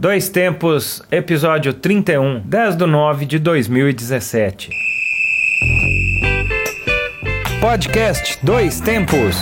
Dois Tempos, episódio 31, 10 de 9 de 2017. Podcast Dois Tempos.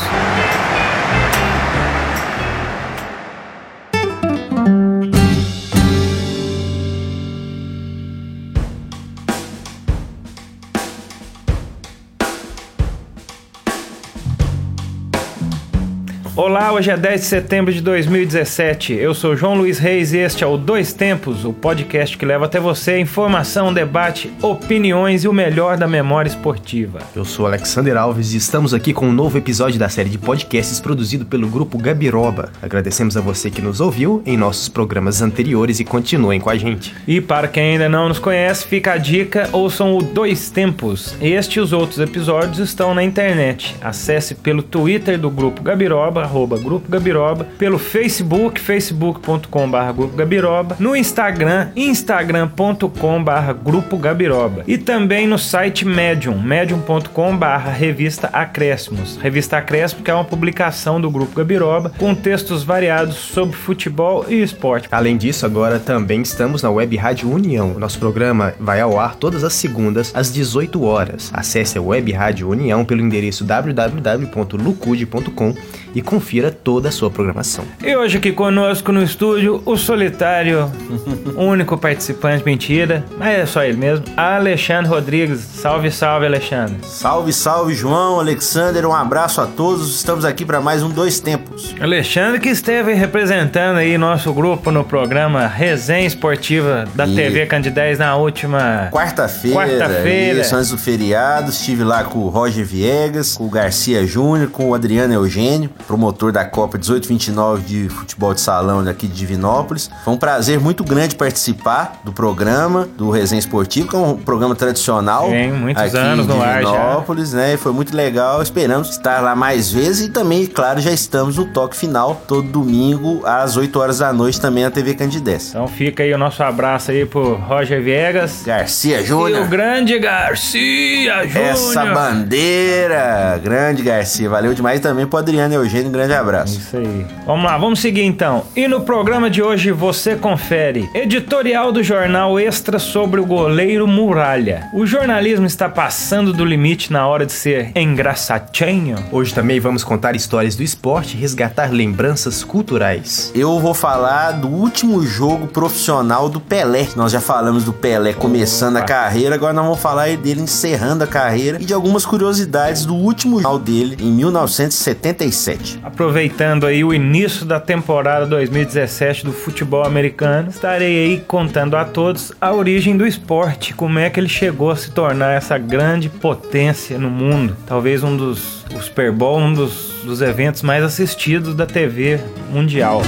Olá, hoje é 10 de setembro de 2017. Eu sou João Luiz Reis e este é o Dois Tempos, o podcast que leva até você informação, debate, opiniões e o melhor da memória esportiva. Eu sou Alexander Alves e estamos aqui com um novo episódio da série de podcasts produzido pelo grupo Gabiroba. Agradecemos a você que nos ouviu em nossos programas anteriores e continuem com a gente. E para quem ainda não nos conhece, fica a dica: ouçam o Dois Tempos. Este e os outros episódios estão na internet. Acesse pelo Twitter do grupo Gabiroba arroba Grupo Gabiroba, pelo Facebook, facebook.com.br Grupo Gabiroba, no Instagram, instagram.com.br Grupo Gabiroba e também no site Medium, medium.com.br Revista Acréscimos. Revista Acréscimos que é uma publicação do Grupo Gabiroba com textos variados sobre futebol e esporte. Além disso, agora também estamos na Web Rádio União. Nosso programa vai ao ar todas as segundas às 18 horas. Acesse a Web Rádio União pelo endereço www.lucude.com e confira toda a sua programação. E hoje aqui conosco no estúdio, o solitário, único participante, mentira, mas é só ele mesmo, Alexandre Rodrigues. Salve, salve, Alexandre. Salve, salve, João, Alexander, um abraço a todos. Estamos aqui para mais um Dois Tempos. Alexandre que esteve representando aí nosso grupo no programa Resenha Esportiva da e... TV Candidez na última quarta-feira. Quarta-feira. Isso, antes do feriado, estive lá com o Roger Viegas, com o Garcia Júnior, com o Adriano Eugênio promotor da Copa 1829 de futebol de salão daqui de Divinópolis. Foi um prazer muito grande participar do programa, do Resenha Esportivo, que é um programa tradicional. Tem muitos aqui anos no ar já. Divinópolis, né? E foi muito legal. Esperamos estar lá mais vezes e também, claro, já estamos no toque final todo domingo às 8 horas da noite também na TV Candidez. Então fica aí o nosso abraço aí pro Roger Viegas. Garcia Júnior. E o grande Garcia Júnior. Essa bandeira. Grande Garcia. Valeu demais também pro Adriano Eugênio um grande abraço. Isso aí. Vamos lá, vamos seguir então. E no programa de hoje você confere editorial do jornal Extra sobre o goleiro Muralha. O jornalismo está passando do limite na hora de ser engraçadinho. Hoje também vamos contar histórias do esporte e resgatar lembranças culturais. Eu vou falar do último jogo profissional do Pelé. Nós já falamos do Pelé começando Opa. a carreira, agora nós vamos falar dele encerrando a carreira e de algumas curiosidades do último jogo dele em 1977. Aproveitando aí o início da temporada 2017 do futebol americano, estarei aí contando a todos a origem do esporte, como é que ele chegou a se tornar essa grande potência no mundo. Talvez um dos o Super Bowl, um dos, dos eventos mais assistidos da TV mundial.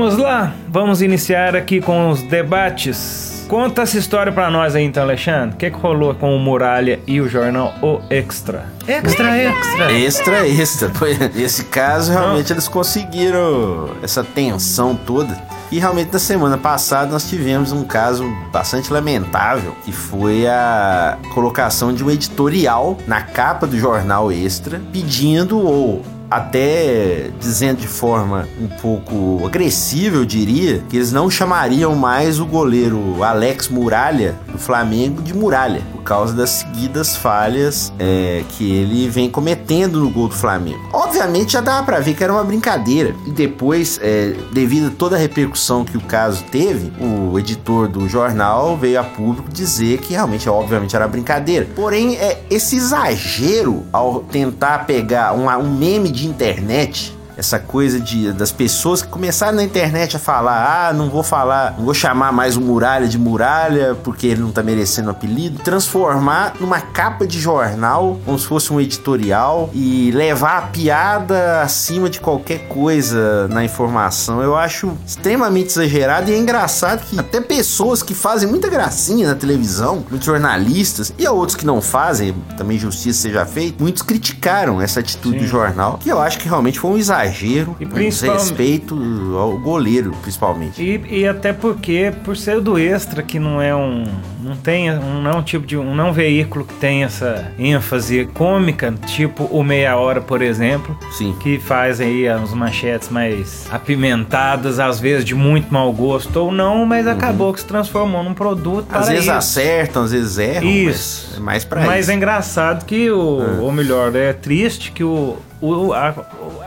Vamos lá, vamos iniciar aqui com os debates. Conta essa história para nós aí então, Alexandre. O que, que rolou com o Muralha e o jornal O Extra? Extra, extra. Extra, extra. Nesse caso, realmente Não. eles conseguiram essa tensão toda. E realmente na semana passada nós tivemos um caso bastante lamentável, que foi a colocação de um editorial na capa do jornal Extra pedindo ou até dizendo de forma um pouco agressiva, eu diria, que eles não chamariam mais o goleiro Alex Muralha do Flamengo de Muralha, por causa das seguidas falhas é, que ele vem cometendo no gol do Flamengo. Obviamente já dava para ver que era uma brincadeira, e depois, é, devido a toda a repercussão que o caso teve, o editor do jornal veio a público dizer que realmente, obviamente, era brincadeira. Porém, é, esse exagero ao tentar pegar um, meme de internet essa coisa de das pessoas que começaram na internet a falar: ah, não vou falar, não vou chamar mais o Muralha de Muralha porque ele não tá merecendo o apelido, transformar numa capa de jornal, como se fosse um editorial e levar a piada acima de qualquer coisa na informação. Eu acho extremamente exagerado e é engraçado que até pessoas que fazem muita gracinha na televisão, muitos jornalistas e outros que não fazem, também justiça seja feita, muitos criticaram essa atitude Sim. do jornal, que eu acho que realmente foi um exagero exagero, e desrespeito ao goleiro, principalmente. E, e até porque, por ser do extra, que não é um. não tem um, não é um tipo de. um não é veículo que tem essa ênfase cômica, tipo o Meia Hora, por exemplo. Sim. Que faz aí as manchetes mais apimentadas, às vezes de muito mau gosto ou não, mas uhum. acabou que se transformou num produto. Às vezes isso. acertam, às vezes erram. Isso. É mais pra mas isso. Mas é engraçado que o. Ah. Ou melhor, é triste que o, o, a,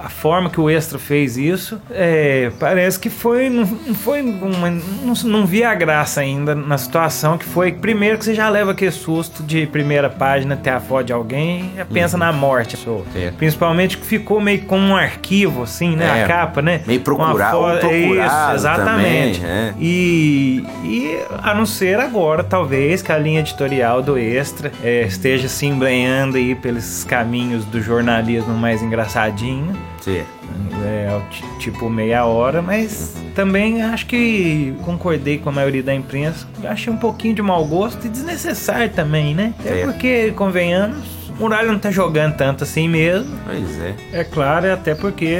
a, forma que o Extra fez isso, é, parece que foi. Não, foi uma, não, não via a graça ainda na situação que foi. Primeiro que você já leva aquele susto de primeira página ter a foto de alguém e pensa uhum. na morte. É. Principalmente que ficou meio como um arquivo, assim, né? É. A capa, né? Meio procurado. Foto... Isso, exatamente. Também, é. e, e a não ser agora, talvez, que a linha editorial do Extra é, esteja se embrenhando aí pelos caminhos do jornalismo mais engraçadinho. Sim. É, tipo meia hora, mas também acho que concordei com a maioria da imprensa. Achei um pouquinho de mau gosto e desnecessário também, né? É porque, convenhamos, Muralha não tá jogando tanto assim mesmo. Pois é. É claro, até porque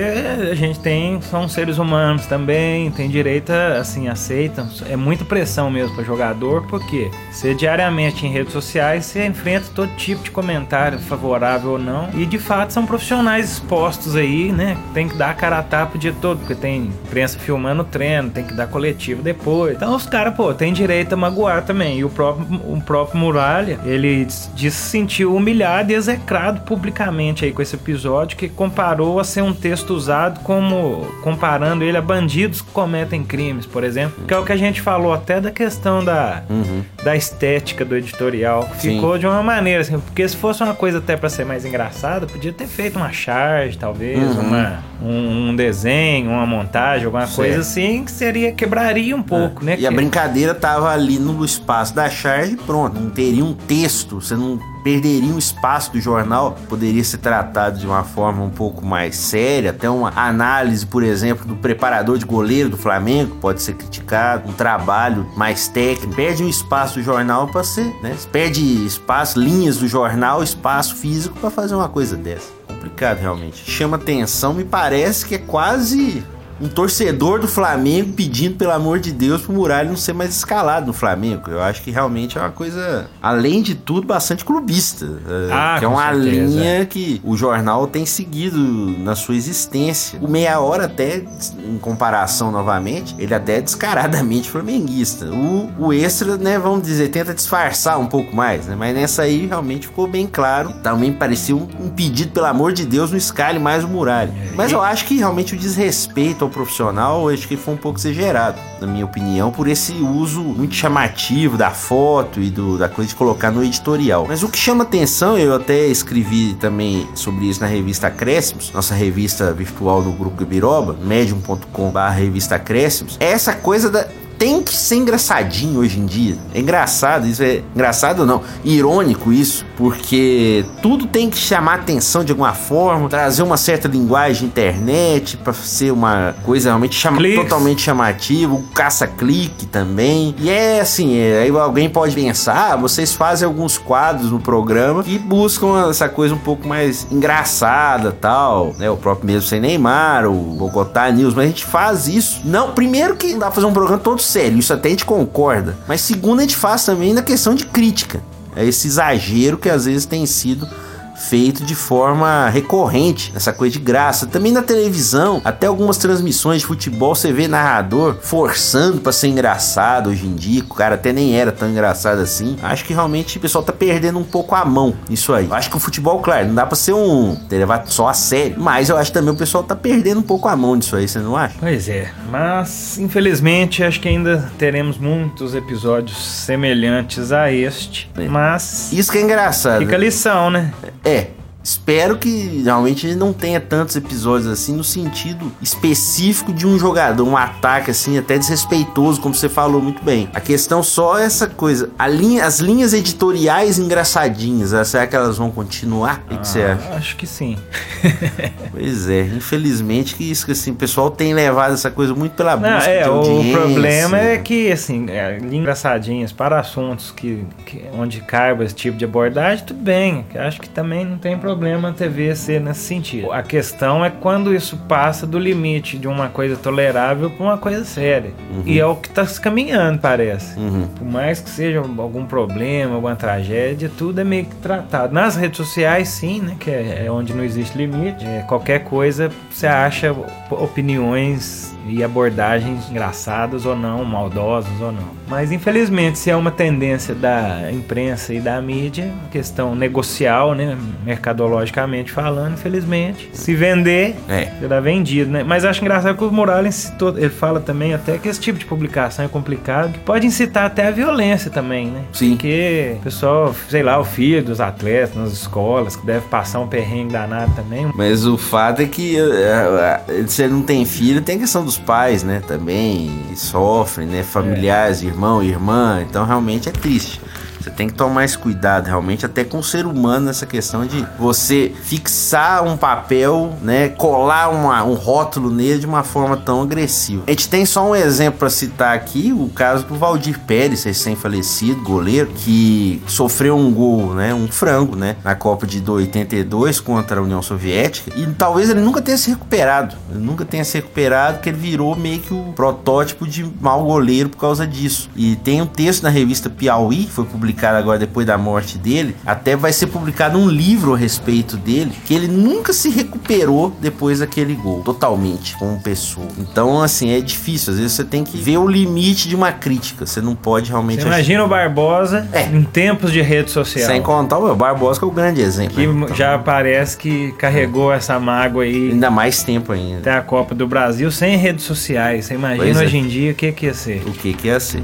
a gente tem, são seres humanos também, tem direito a, assim, aceitam. É muita pressão mesmo para jogador, porque você diariamente em redes sociais, você enfrenta todo tipo de comentário, favorável ou não. E de fato são profissionais expostos aí, né? Tem que dar a cara a tapa o dia todo, porque tem imprensa filmando o treino, tem que dar coletivo depois. Então os caras, pô, tem direito a magoar também. E o próprio, o próprio Muralha, ele disse se sentiu humilhado humilhado e execrado publicamente aí com esse episódio que comparou a ser um texto usado como comparando ele a bandidos que cometem crimes, por exemplo, que é o que a gente falou até da questão da, uhum. da estética do editorial. Ficou Sim. de uma maneira assim, porque se fosse uma coisa até para ser mais engraçada, podia ter feito uma charge, talvez, uhum. uma, um, um, desenho, uma montagem, alguma certo. coisa assim, que seria quebraria um pouco, é. né? E que... a brincadeira tava ali no espaço da charge, pronto, não teria um texto, você não perderia o espaço do jornal, poderia ser tratado de uma forma um pouco mais séria, até uma análise, por exemplo, do preparador de goleiro do Flamengo pode ser criticado, um trabalho mais técnico, perde o espaço do jornal para ser, né? Perde espaço, linhas do jornal, espaço físico para fazer uma coisa dessa. Complicado realmente. Chama atenção, me parece que é quase um torcedor do Flamengo pedindo, pelo amor de Deus, pro Muralha não ser mais escalado no Flamengo. Eu acho que realmente é uma coisa, além de tudo, bastante clubista. É, ah, que é uma certeza. linha que o jornal tem seguido na sua existência. O meia hora até, em comparação novamente, ele até é descaradamente flamenguista. O, o extra, né, vamos dizer, tenta disfarçar um pouco mais, né? Mas nessa aí realmente ficou bem claro. Também parecia um, um pedido, pelo amor de Deus, não escale mais o Muralha. Mas eu acho que realmente o desrespeito ao profissional, acho que foi um pouco exagerado, na minha opinião, por esse uso muito chamativo da foto e do, da coisa de colocar no editorial. Mas o que chama atenção, eu até escrevi também sobre isso na revista Acréscimos, nossa revista virtual no grupo Biroba, medium.com.br revista Acréscimos, é essa coisa da tem que ser engraçadinho hoje em dia. É engraçado, isso é engraçado não, irônico isso, porque tudo tem que chamar atenção de alguma forma, trazer uma certa linguagem internet para ser uma coisa realmente chama totalmente chamativa, o caça-clique também. E é assim, é, aí alguém pode pensar, ah, vocês fazem alguns quadros no programa que buscam essa coisa um pouco mais engraçada, tal, né? O próprio mesmo sem Neymar, o Bogotá News, mas a gente faz isso. Não, primeiro que dá pra fazer um programa todo sério, isso até a gente concorda. Mas segundo, a gente faz também na questão de crítica. É esse exagero que às vezes tem sido feito de forma recorrente, essa coisa de graça. Também na televisão, até algumas transmissões de futebol, você vê narrador forçando para ser engraçado hoje em dia, o cara até nem era tão engraçado assim. Acho que realmente o pessoal tá perdendo um pouco a mão nisso aí. Eu acho que o futebol, claro, não dá para ser um levar só a sério, mas eu acho também o pessoal tá perdendo um pouco a mão disso aí, você não acha? Pois é, mas infelizmente acho que ainda teremos muitos episódios semelhantes a este, é. mas isso que é engraçado. Fica a lição, né? É, E. Espero que realmente não tenha tantos episódios assim no sentido específico de um jogador, um ataque assim até desrespeitoso, como você falou muito bem. A questão só é essa coisa, linha, as linhas editoriais engraçadinhas, ah, será que elas vão continuar? O que, ah, que, você acha? Acho que sim. pois é, infelizmente que isso assim, o pessoal tem levado essa coisa muito pela busca não, é, de audiência. O problema é que assim, é, linhas engraçadinhas para assuntos que, que onde caiba esse tipo de abordagem, tudo bem. Acho que também não tem problema problema a TV ser nesse sentido. A questão é quando isso passa do limite de uma coisa tolerável para uma coisa séria. Uhum. E é o que está se caminhando, parece. Uhum. Por mais que seja algum problema, alguma tragédia, tudo é meio que tratado. Nas redes sociais, sim, né? Que é, é onde não existe limite. É, qualquer coisa você acha opiniões e abordagens engraçadas ou não, maldosas ou não. Mas infelizmente, se é uma tendência da imprensa e da mídia, questão negocial, né, mercadologicamente falando, infelizmente, se vender, É. será vendido, né? Mas acho engraçado que o Morales citou, ele fala também até que esse tipo de publicação é complicado, que pode incitar até a violência também, né? Sim. Porque o pessoal, sei lá, o filho dos atletas nas escolas, que deve passar um perrengue danado também. Mas o fato é que eh, eh, se ele não tem filho, tem a questão dos pais, né? Também sofrem, né? Familiares, irmão, irmã. Então realmente é triste. Você tem que tomar esse cuidado, realmente, até com o ser humano, nessa questão de você fixar um papel, né? Colar uma- um rótulo nele de uma forma tão agressiva. A gente tem só um exemplo para citar aqui: o caso do Valdir Pérez, recém-falecido, goleiro, que sofreu um gol, né? Um frango, né? Na Copa de 82 contra a União Soviética. E talvez ele nunca tenha se recuperado. Ele nunca tenha se recuperado, porque ele virou meio que o protótipo de mau goleiro por causa disso. E tem um texto na revista Piauí, que foi publicado agora depois da morte dele. Até vai ser publicado um livro a respeito dele, que ele nunca se recuperou depois daquele gol, totalmente, como pessoa. Então, assim, é difícil. Às vezes você tem que ver o limite de uma crítica. Você não pode realmente. Você imagina o Barbosa É. em tempos de rede social. Sem contar o Barbosa, que é o grande exemplo. que né? Então, já parece que carregou essa mágoa aí Ainda mais tempo ainda. até a Copa do Brasil sem redes sociais. Você imagina é. hoje em dia o que, que ia ser. O que que ia ser?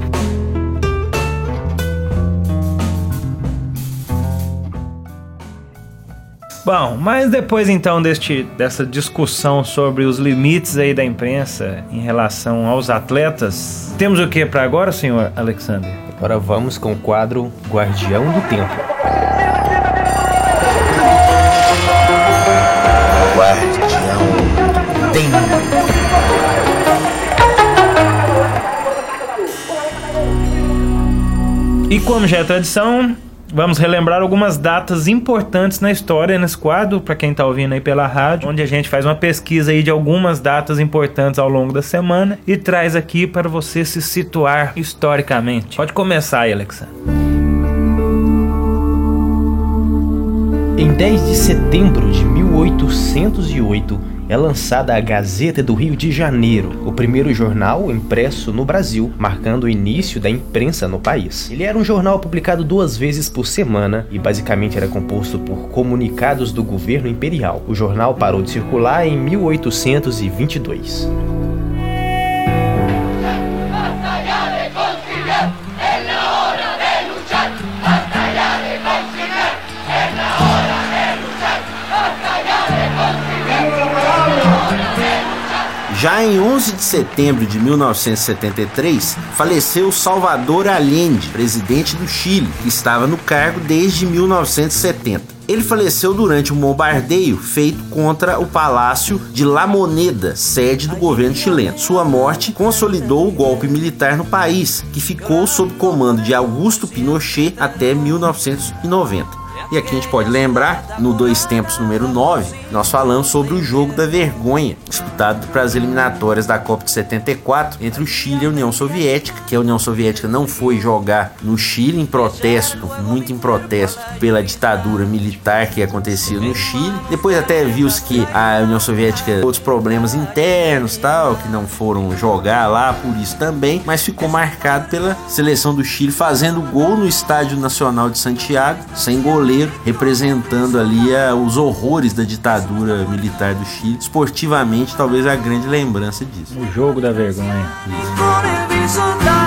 Bom, mas depois então deste, dessa discussão sobre os limites aí da imprensa em relação aos atletas, temos o que para agora, senhor Alexander? Agora vamos com o quadro Guardião do Tempo. E como já é tradição, vamos relembrar algumas datas importantes na história nesse quadro, para quem tá ouvindo aí pela rádio, onde a gente faz uma pesquisa aí de algumas datas importantes ao longo da semana e traz aqui para você se situar historicamente. Pode começar aí, Alexandre. Em 10 de setembro de 1808 é lançada a Gazeta do Rio de Janeiro, o primeiro jornal impresso no Brasil, marcando o início da imprensa no país. Ele era um jornal publicado duas vezes por semana e basicamente era composto por comunicados do governo imperial. O jornal parou de circular em 1822. Já em 11 de setembro de 1973, faleceu Salvador Allende, presidente do Chile, que estava no cargo desde 1970. Ele faleceu durante um bombardeio feito contra o Palácio de La Moneda, sede do governo chileno. Sua morte consolidou o golpe militar no país, que ficou sob comando de Augusto Pinochet até 1990. E aqui a gente pode lembrar, no Dois Tempos número 9, nós falamos sobre o jogo da vergonha, disputado para as eliminatórias da Copa de 74 entre o Chile e a União Soviética, que a União Soviética não foi jogar no Chile em protesto, muito em protesto pela ditadura militar que acontecia no Chile. Depois até viu-se que a União Soviética outros problemas internos, tal, que não foram jogar lá por isso também, mas ficou marcado pela seleção do Chile fazendo gol no Estádio Nacional de Santiago, sem goleiro, representando ali ah, os horrores da ditadura militar do Chile. Esportivamente, talvez a grande lembrança disso. O jogo da vergonha. Em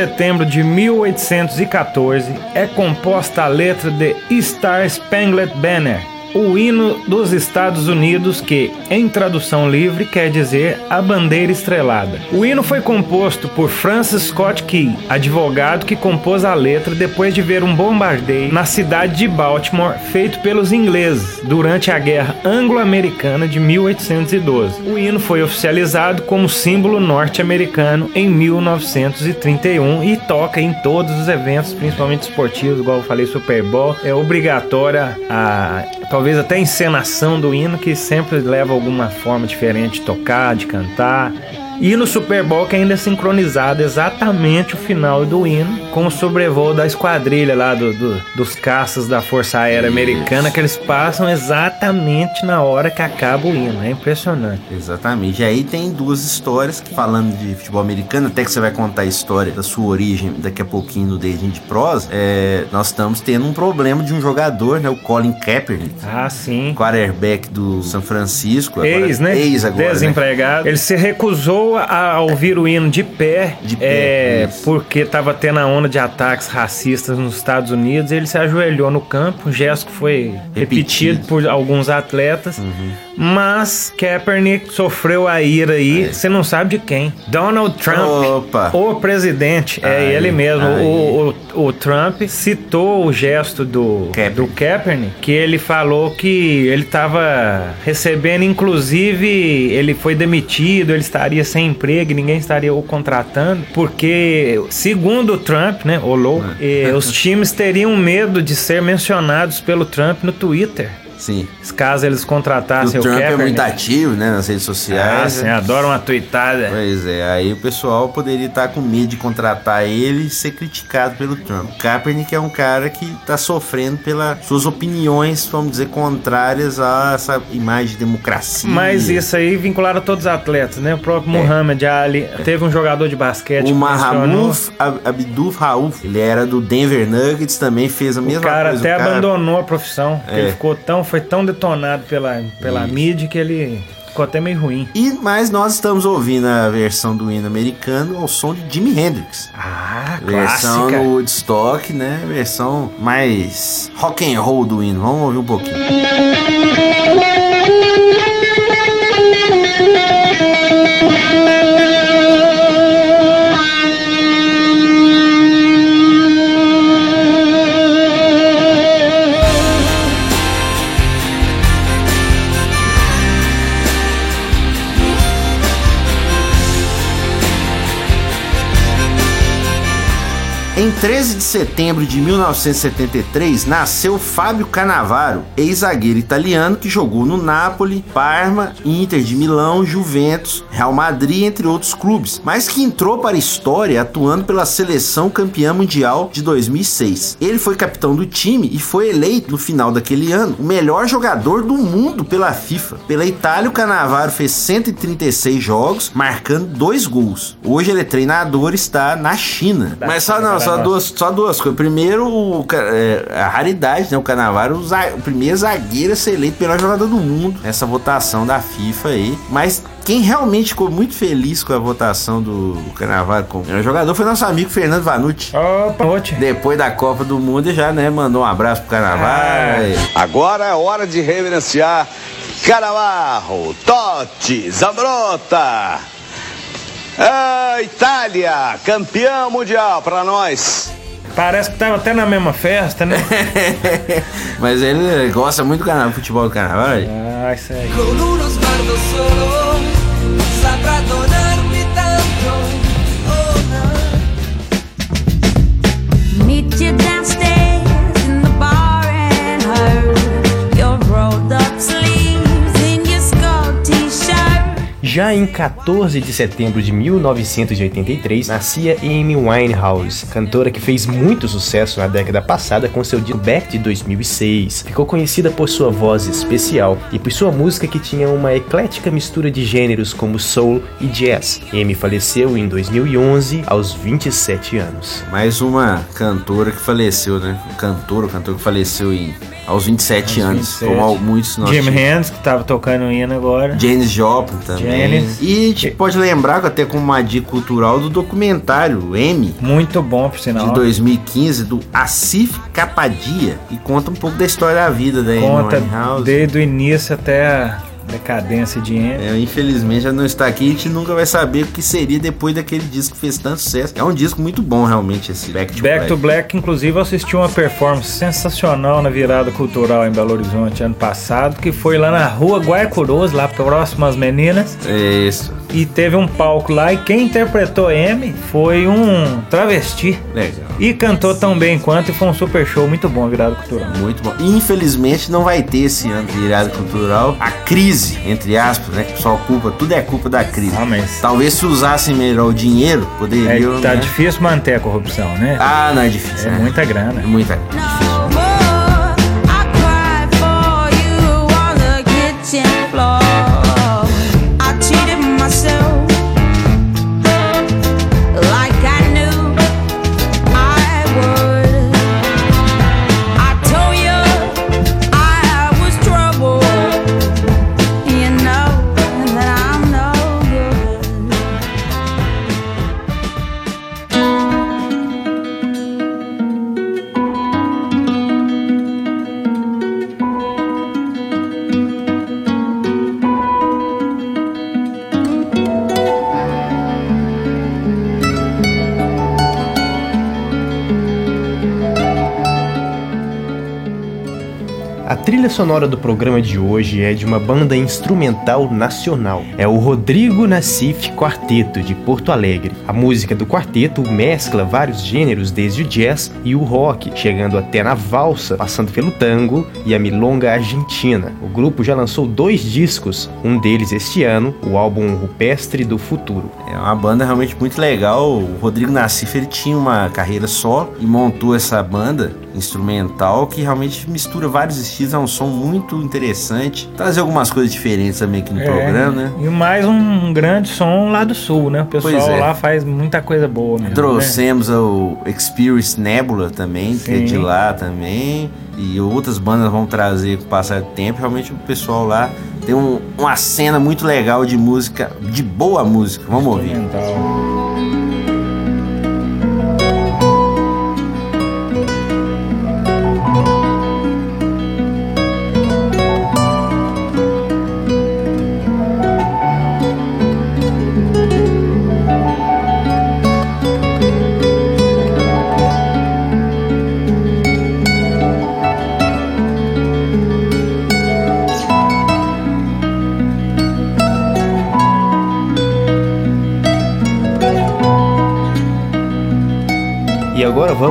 setembro de 1814 é composta a letra de Star Spangled Banner, o hino dos Estados Unidos, que, em tradução livre, quer dizer a bandeira estrelada. O hino foi composto por Francis Scott Key, advogado que compôs a letra depois de ver um bombardeio na cidade de Baltimore feito pelos ingleses durante a Guerra Anglo-Americana de 1812. O hino foi oficializado como símbolo norte-americano em 1931 e toca em todos os eventos, principalmente esportivos, igual eu falei, Super Bowl. É obrigatória a talvez até a encenação do hino, que sempre leva alguma forma diferente de tocar, de cantar. E no Super Bowl que ainda é sincronizado exatamente o final do hino com o sobrevoo da esquadrilha lá do, do- dos caças da Força Aérea Americana, que eles passam exatamente na hora que acaba o hino. É impressionante. Exatamente. E aí tem duas histórias que falando de futebol americano, até que você vai contar a história da sua origem daqui a pouquinho no Dedinho de Prosa, é, nós estamos tendo um problema de um jogador, né? O Colin Kaepernick, Ah, sim. quarterback do São Francisco. agora- Ex, né? Ex agora, né? Desempregado. Ele se recusou a ouvir o hino de pé, De pé, é, porque estava tendo a onda de ataques racistas nos Estados Unidos. Ele se ajoelhou no campo, um gesto que foi repetido, Repetido. por alguns atletas. Uhum. Mas Kaepernick sofreu a ira aí, você não sabe de quem. Donald Trump, É. Opa. o presidente, é Aí, ele mesmo. O, o, o Trump citou o gesto do Kaepernick. do Kaepernick, que ele falou que ele estava recebendo, inclusive, ele foi demitido, ele estaria sem emprego, ninguém estaria o contratando, porque, segundo o Trump, né, o louco, eh, os times teriam medo de ser mencionados pelo Trump no Twitter. Sim. Caso eles O contratassem o, Trump é Kaepernick. muito ativo, né? Nas redes Ah, sociais. sim, adoro uma tweetada. Pois é, aí o pessoal poderia estar com medo de contratar ele e ser criticado pelo Trump. O Kaepernick é um cara que está sofrendo pelas suas opiniões, vamos dizer, contrárias a essa imagem de democracia. Mas isso aí vinculado a todos os atletas, né? O próprio Muhammad Ali. Teve um jogador de basquete O. Mahamud Ab- Abdul Rauf, ele era do Denver Nuggets, também fez a mesma O cara coisa. até o cara abandonou a profissão. É. Ele ficou tão, foi tão detonado pela, pela Isso. mídia que ele ficou até meio ruim. E mas nós estamos ouvindo a versão do hino americano ao som de Jimi Hendrix. Ah, Versão clássica. no Woodstock, né? Versão mais rock and roll do hino. Vamos ouvir um pouquinho. 13 de setembro de 1973, nasceu Fábio Cannavaro, ex-zagueiro italiano que jogou no Napoli, Parma, Inter de Milão, Juventus, Real Madrid, entre outros clubes, mas que entrou para a história atuando pela seleção campeã mundial de 2006. Ele foi capitão do time e foi eleito no final daquele ano o melhor jogador do mundo pela FIFA. Pela Itália, o Cannavaro fez 136 jogos, marcando dois gols. Hoje ele é treinador e está na China. Mas só não, só duas, só duas coisas. Primeiro, o é, a raridade, né? O Canavaro, o, o primeiro zagueiro a ser eleito pelo melhor jogador do mundo nessa votação da FIFA aí. Mas quem realmente ficou muito feliz com a votação do Canavaro como melhor jogador foi nosso amigo Fernando Vanucci. Opa. Depois da Copa do Mundo, ele já, né, mandou um abraço pro Canavaro. Ah. Agora é hora de reverenciar Canavarro, Totti, Zambrota. Ah, Itália, campeão mundial para nós. Parece que tava até na mesma festa, né? Mas ele gosta muito do futebol do Canavaro. ah, isso aí. Já em 14 de setembro de 1983, nascia Amy Winehouse, cantora que fez muito sucesso na década passada com seu disco Back de 2006. Ficou conhecida por sua voz especial e por sua música que tinha uma eclética mistura de gêneros como soul e jazz. Amy faleceu em 2011 aos 27 anos. Mais uma cantora que faleceu, né? Um cantor, um cantor que faleceu em, aos 27 anos. 27. Como muitos nós Jim. Hands, que tava tocando o hino agora. James Joplin também. Denis. E a gente pode lembrar, até como uma dica cultural, do documentário M, Muito bom, por sinal. de 2015, do Asif Kapadia, e conta um pouco da história da vida da Amy Conta Winehouse. desde o início até decadência de Amy. É, infelizmente já não está aqui, a gente nunca vai saber o que seria depois daquele disco que fez tanto sucesso. É um disco muito bom, realmente, esse Back to Back Black. to Black, inclusive, eu assisti uma performance sensacional na virada cultural em Belo Horizonte ano passado, que foi lá na rua Guaicuroso, lá próximo às meninas. É isso. E teve um palco lá e quem interpretou Amy foi um travesti. Legal. E cantou tão bem quanto e foi um super show muito bom a virada cultural. Muito bom. Infelizmente não vai ter esse ano de virada cultural. A crise, entre aspas, né? Que o pessoal culpa, tudo é culpa da crise. Ah, mas Talvez se usassem melhor o dinheiro, é, poderiam. tá né? difícil manter a corrupção, né? Ah, não é difícil. é né? muita grana. É muita. No trilha sonora do programa de hoje é de uma banda instrumental nacional. É o Rodrigo Nassif Quarteto, de Porto Alegre. A música do quarteto mescla vários gêneros, desde o jazz e o rock, chegando até na valsa, passando pelo tango e a milonga argentina. O grupo já lançou dois discos, um deles este ano, o álbum Rupestre do Futuro. É uma banda realmente muito legal. O Rodrigo Nassif ele tinha uma carreira só e montou essa banda instrumental que realmente mistura vários estilos. É um som muito interessante. Trazer algumas coisas diferentes também aqui no É, programa, né? E mais um grande som lá do sul, né? O pessoal é. lá faz muita coisa boa mesmo. né? Trouxemos o Experience Nebula também, que é de Sim. lá também. E outras bandas vão trazer com o passar do tempo. Realmente o pessoal lá tem um- uma cena muito legal de música, de boa música. Vamos ouvir.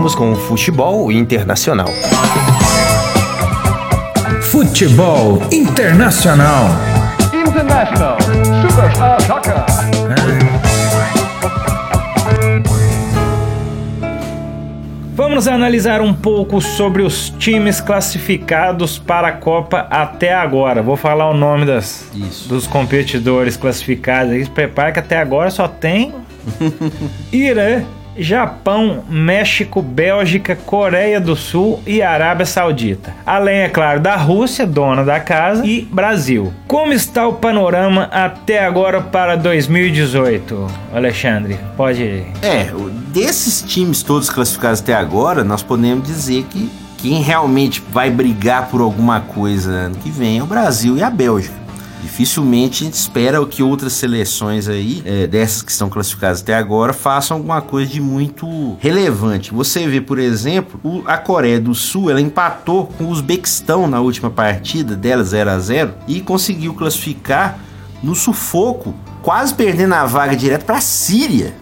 Vamos com o futebol internacional. Futebol Internacional. International Super Soccer. Vamos analisar um pouco sobre os times classificados para a Copa até agora. Vou falar o nome das, Isso. dos competidores classificados aí. Prepara que até agora só tem Irã, Japão, México, Bélgica, Coreia do Sul e Arábia Saudita. Além, é claro, da Rússia, dona da casa, e Brasil. Como está o panorama até agora para 2018, Alexandre? Pode. É, o- desses times todos classificados até agora, nós podemos dizer que quem realmente vai brigar por alguma coisa ano que vem é o Brasil e a Bélgica. Dificilmente a gente espera que outras seleções aí, é, dessas que estão classificadas até agora, façam alguma coisa de muito relevante. Você vê, por exemplo, o- a Coreia do Sul, ela empatou com o Uzbequistão na última partida dela 0 a 0 e conseguiu classificar no sufoco, quase perdendo a vaga direto para a Síria.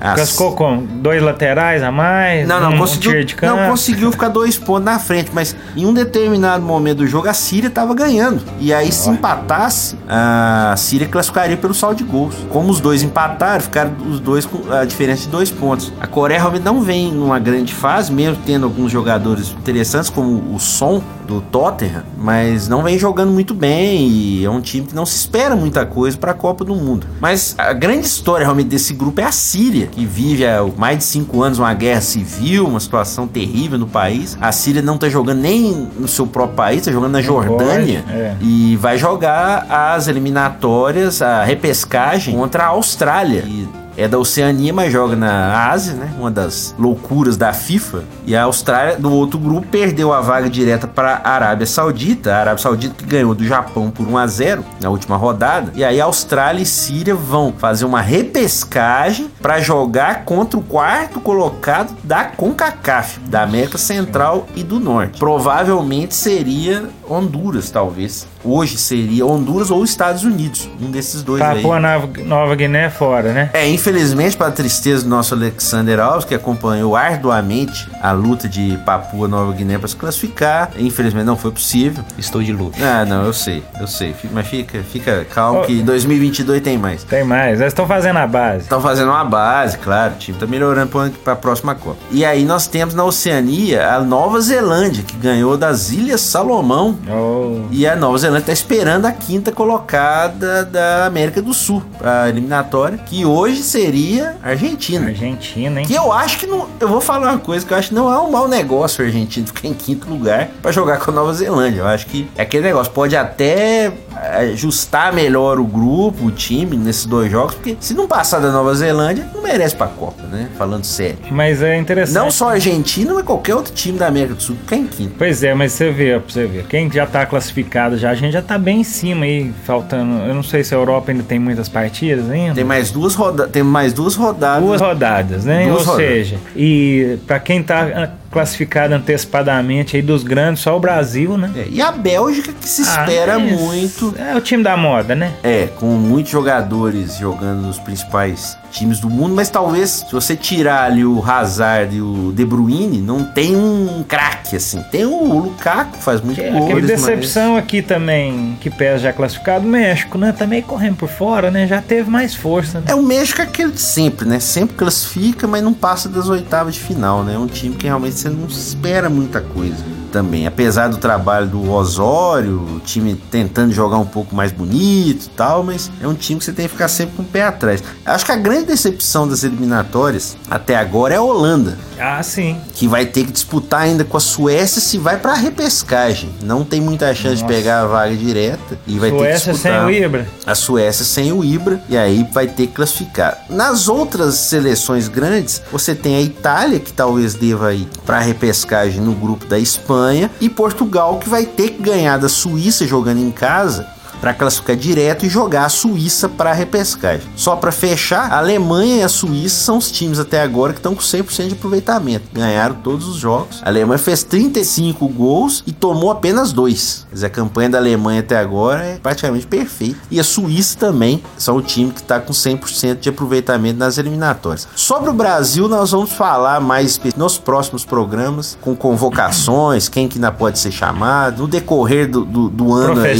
Ah, classificou com dois laterais a mais? Não, não, um, conseguiu, um de canto? não conseguiu ficar dois pontos na frente, mas em um determinado momento do jogo a Síria estava ganhando. E aí, se empatasse, a Síria classificaria pelo saldo de gols. Como os dois empataram, ficaram os dois com a diferença de dois pontos. A Coreia realmente não vem numa grande fase, mesmo tendo alguns jogadores interessantes, como o Son do Tottenham, mas não vem jogando muito bem e é um time que não se espera muita coisa para a Copa do Mundo. Mas a grande história realmente desse grupo é a Síria. Síria, que vive há mais de cinco anos uma guerra civil, uma situação terrível no país. A Síria não tá jogando nem no seu próprio país, tá jogando na Jordânia. é. E vai jogar as eliminatórias, a repescagem contra a Austrália. E é da Oceania, mas joga na Ásia, né? Uma das loucuras da FIFA. E a Austrália, do outro grupo, perdeu a vaga direta para a Arábia Saudita. A Arábia Saudita que ganhou do Japão por 1 a 0 na última rodada. E aí Austrália e Síria vão fazer uma repescagem para jogar contra o quarto colocado da CONCACAF, da América Central e do Norte. Provavelmente seria Honduras, talvez. Hoje seria Honduras ou Estados Unidos, um desses dois aí. Papua Nova, Nova Guiné fora, né? É, infelizmente, para a tristeza do nosso Alexander Alves, que acompanhou arduamente a luta de Papua Nova Guiné para se classificar, infelizmente não foi possível. Estou de luto. Ah, não, eu sei, eu sei. Fica- Mas fica, fica calmo Ô. que 2022 tem mais. Tem mais. Eles estão fazendo a base. Estão fazendo uma base, claro, o time tá melhorando para a próxima Copa. E aí nós temos na Oceania a Nova Zelândia, que ganhou das Ilhas Salomão. Oh. E a Nova Zelândia está esperando a quinta colocada da América do Sul, a eliminatória, que hoje seria a Argentina. Argentina, hein? Que eu acho que não. Eu vou falar uma coisa que eu acho que não é um mau negócio a Argentina ficar em quinto lugar pra jogar com a Nova Zelândia. Eu acho que é aquele negócio. Pode até ajustar melhor o grupo, o time, nesses dois jogos, porque se não passar da Nova Zelândia, não merece pra Copa, né? Falando sério. Mas é interessante. Não só a Argentina, mas qualquer outro time da América do Sul ficar em quinto. Pois é, mas você vê, pra você ver. Quem já tá classificado já, a gente já tá bem em cima aí, faltando. Eu não sei se a Europa ainda tem muitas partidas ainda. Tem mais duas rodadas. Tem mais duas rodadas. Duas rodadas, né? Duas Ou rodadas. seja, e pra quem tá classificado antecipadamente aí dos grandes, só o Brasil, né? É, e a Bélgica que se Ah, espera mas muito. É o time da moda, né? É, com muitos jogadores jogando nos principais times do mundo, mas talvez se você tirar ali o Hazard e o De Bruyne, não tem um craque assim. Tem o Lukaku, faz muito Que- gols. Aquele mas- decepção aqui também, que pesa já classificado, o México, né? Também correndo por fora, né? Já teve mais força, né? É o México é aquele de sempre, né? Sempre classifica, mas não passa das oitavas de final, né? É um time que realmente você não espera muita coisa também. Apesar do trabalho do Osório, o time tentando jogar um pouco mais bonito e tal, mas é um time que você tem que ficar sempre com o pé atrás. Acho que a grande decepção das eliminatórias até agora é a Holanda. Ah, sim. Que vai ter que disputar ainda com a Suécia se vai pra repescagem. Não tem muita chance de Nossa. pegar a vaga direta. E vai ter que Suécia disputar sem o Ibra. a Suécia sem o Ibra e aí vai ter que classificar. Nas outras seleções grandes, você tem a Itália que talvez deva ir para repescagem no grupo da Espanha e Portugal que vai ter que ganhar da Suíça jogando em casa para classificar direto e jogar a Suíça para a repescagem. Só para fechar, a Alemanha e a Suíça são os times até agora que estão com 100% de aproveitamento. Ganharam todos os jogos. A Alemanha fez 35 gols e tomou apenas dois. Dizer, a campanha da Alemanha até agora é praticamente perfeita. E a Suíça também são o time que está com 100% de aproveitamento nas eliminatórias. Sobre o Brasil, nós vamos falar mais nos próximos programas, com convocações, quem que ainda pode ser chamado, no decorrer do, do, do ano aí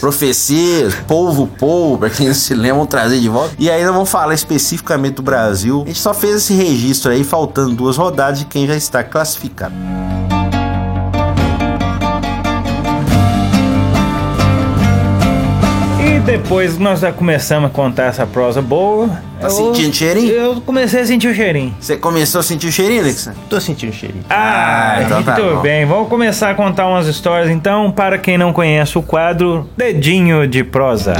Profecias. Profecias, polvo, polvo, pra quem não se lembra, trazer de volta. E nós vamos falar especificamente do Brasil. A gente só fez esse registro aí, faltando duas rodadas de quem já está classificado. Depois que nós já começamos a contar essa prosa boa. Tá eu- sentindo cheirinho? Eu comecei a sentir o cheirinho. Você começou a sentir o cheirinho, Alexandre? Tô sentindo cheirinho. Ah, Ah, então tá muito bom. bem. Vamos começar a contar umas histórias então. Para quem não conhece o quadro Dedinho de Prosa.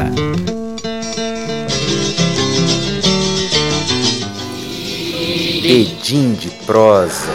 Edim de prosa.